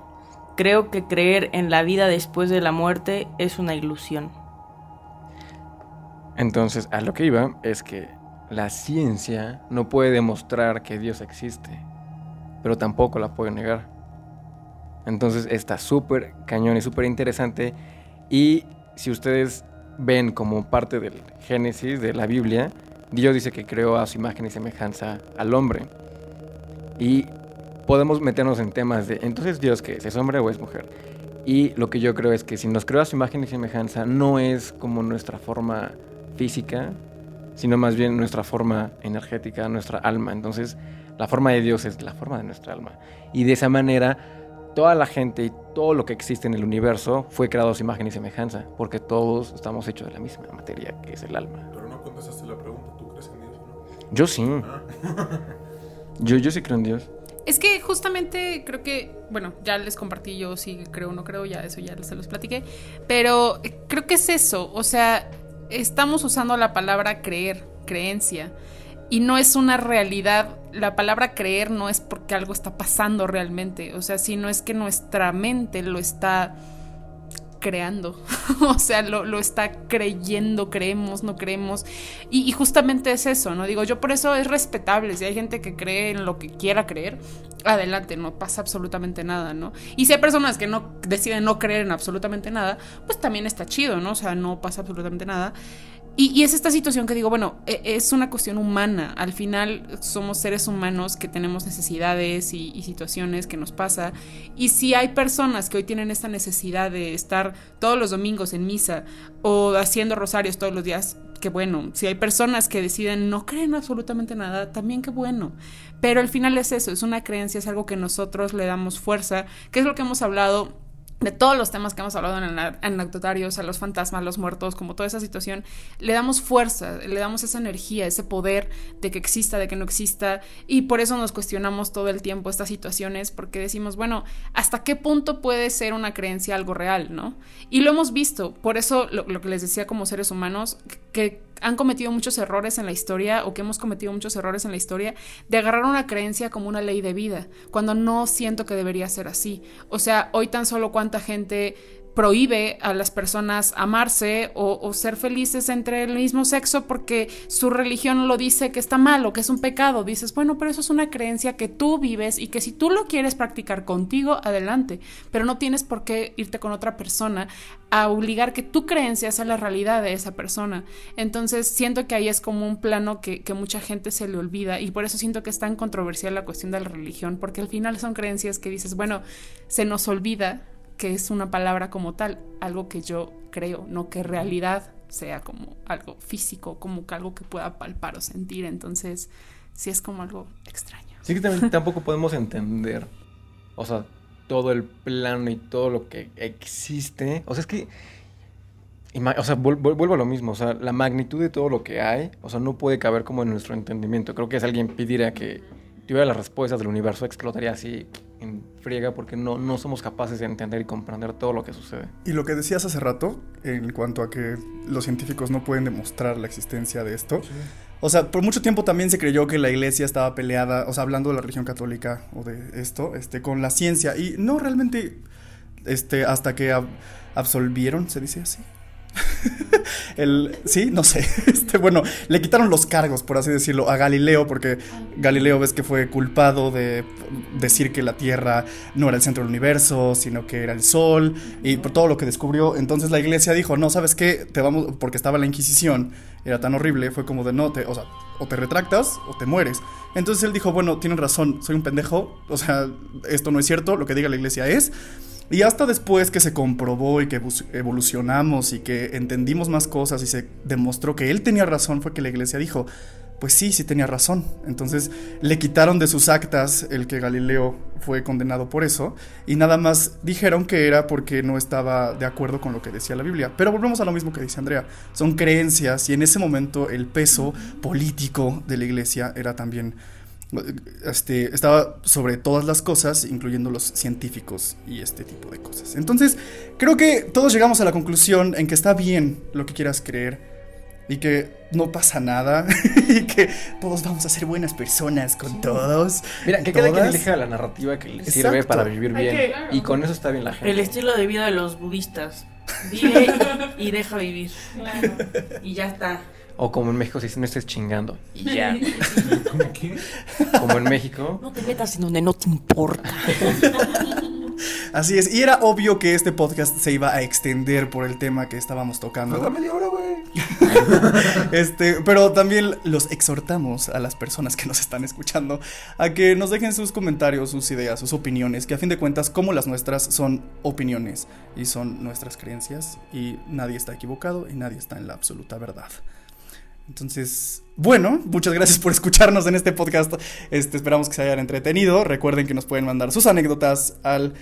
Creo que creer en la vida después de la muerte es una ilusión. Entonces, a lo que iba es que la ciencia no puede demostrar que Dios existe, pero tampoco la puede negar. Entonces, está súper cañón y súper interesante. Y si ustedes ven como parte del Génesis de la Biblia, Dios dice que creó a su imagen y semejanza al hombre. Y podemos meternos en temas de, entonces Dios qué es, ¿es hombre o es mujer? Y lo que yo creo es que si nos creó a su imagen y semejanza, no es como nuestra forma física, sino más bien nuestra forma energética, nuestra alma. Entonces, la forma de Dios es la forma de nuestra alma. Y de esa manera, toda la gente y todo lo que existe en el universo fue creado a su imagen y semejanza, porque todos estamos hechos de la misma materia, que es el alma. Pero no contestaste la pregunta, ¿tú crees en Dios o no? Yo sí. Yo, yo sí creo en Dios. Es que justamente creo que, bueno, ya les compartí yo si creo o no creo, ya eso ya se los platiqué, pero creo que es eso, o sea, estamos usando la palabra creer, creencia, y no es una realidad, la palabra creer no es porque algo está pasando realmente, o sea, sino es que nuestra mente lo está creando, o sea, lo, lo, está creyendo, creemos, no creemos, y, y, justamente es eso, ¿no? Digo, yo por eso es respetable, si hay gente que cree en lo que quiera creer, adelante, no pasa absolutamente nada, ¿no? Y si hay personas que no deciden no creer en absolutamente nada, pues también está chido, ¿no? O sea, no pasa absolutamente nada. Y, es esta situación que digo, bueno, e- es una cuestión humana. Al final somos seres humanos que tenemos necesidades y, situaciones que nos pasa. Y si hay personas que hoy tienen esta necesidad de estar todos los domingos en misa o haciendo rosarios todos los días, qué bueno. Si hay personas que deciden no creer en absolutamente nada, también qué bueno. Pero al final es eso, es una creencia, es algo que nosotros le damos fuerza, que es lo que hemos hablado de todos los temas que hemos hablado en ana- anecdotarios, a los fantasmas, los muertos, como toda esa situación, le damos fuerza, le damos esa energía, ese poder de que exista, de que no exista, y por eso nos cuestionamos todo el tiempo estas situaciones, porque decimos, bueno, ¿hasta qué punto puede ser una creencia algo real, no? Y lo hemos visto, por eso lo que les decía como seres humanos, que han cometido muchos errores en la historia o que hemos cometido muchos errores en la historia de agarrar una creencia como una ley de vida, cuando no siento que debería ser así. O sea, hoy tan solo cuánta gente prohíbe a las personas amarse o, ser felices entre el mismo sexo porque su religión lo dice que está mal o que es un pecado. Dices, bueno, pero eso es una creencia que tú vives y que si tú lo quieres practicar contigo, adelante, pero no tienes por qué irte con otra persona a obligar que tu creencia sea la realidad de esa persona. Entonces siento que ahí es como un plano que, que mucha gente se le olvida y por eso siento que es tan controversial la cuestión de la religión, porque al final son creencias que dices, bueno, se nos olvida que es una palabra como tal, algo que yo creo, no que realidad sea como algo físico, como que algo que pueda palpar o sentir. Entonces, sí es como algo extraño. Sí que también tampoco podemos entender, o sea, todo el plano y todo lo que existe. O sea, es que, o sea, vuelvo a lo mismo, o sea, la magnitud de todo lo que hay, o sea, no puede caber como en nuestro entendimiento. Creo que si alguien pidiera que tuviera las respuestas del universo, explotaría así en friega porque no, no somos capaces de entender y comprender todo lo que sucede. Y lo que decías hace rato, en cuanto a que los científicos no pueden demostrar la existencia de esto, sí. o sea, por mucho tiempo también se creyó que la iglesia estaba peleada, o sea, hablando de la religión católica o de esto, este, con la ciencia, y no realmente, este, hasta que ab absolvieron, se dice así, el, sí, no sé. Este, bueno, le quitaron los cargos, por así decirlo, a Galileo, porque Galileo ves que fue culpado de decir que la Tierra no era el centro del universo, sino que era el Sol, y por todo lo que descubrió. Entonces la iglesia dijo, no, ¿sabes qué? Te vamos, porque estaba la Inquisición, era tan horrible, fue como de no, te, o sea, o te retractas o te mueres. Entonces él dijo, bueno, tienen razón, soy un pendejo, o sea, esto no es cierto, lo que diga la iglesia es. Y hasta después que se comprobó y que evolucionamos y que entendimos más cosas y se demostró que él tenía razón, fue que la iglesia dijo, pues sí, sí tenía razón. Entonces le quitaron de sus actas el que Galileo fue condenado por eso y nada más dijeron que era porque no estaba de acuerdo con lo que decía la Biblia. Pero volvemos a lo mismo que dice Andrea, son creencias y en ese momento el peso político de la iglesia era también este, estaba sobre todas las cosas, incluyendo los científicos y este tipo de cosas. Entonces, creo que todos llegamos a la conclusión en que está bien lo que quieras creer y que no pasa nada y que todos vamos a ser buenas personas con sí. todos. Mira, que cada quien elija la narrativa que le Exacto. sirve para vivir bien que, y con eso está bien la gente. El estilo de vida de los budistas. Vive y deja vivir. Claro. Y ya está. O como en México se dice, no estés chingando. Y ya. ¿Cómo qué? Como en México. No te metas en donde no te importa. Así es. Y era obvio que este podcast se iba a extender por el tema que estábamos tocando. Falta media hora, güey. este, pero también los exhortamos a las personas que nos están escuchando a que nos dejen sus comentarios, sus ideas, sus opiniones, que a fin de cuentas, como las nuestras, son opiniones y son nuestras creencias y nadie está equivocado y nadie está en la absoluta verdad. Entonces, bueno, muchas gracias por escucharnos en este podcast. Este, esperamos que se hayan entretenido. Recuerden que nos pueden mandar sus anécdotas al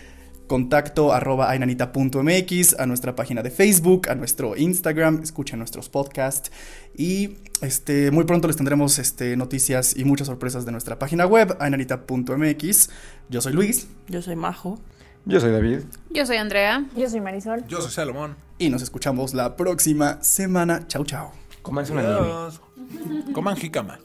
contacto arroba ainanita.mx, a nuestra página de Facebook, a nuestro Instagram, escuchen nuestros podcasts y este, muy pronto les tendremos este, noticias y muchas sorpresas de nuestra página web, ainanita.mx. Yo soy Luis. Yo soy Majo. Yo soy David. Yo soy Andrea. Yo soy Marisol. Yo soy Salomón. Y nos escuchamos la próxima semana. Chau, chau. Comanse una nieve. Coman jicama.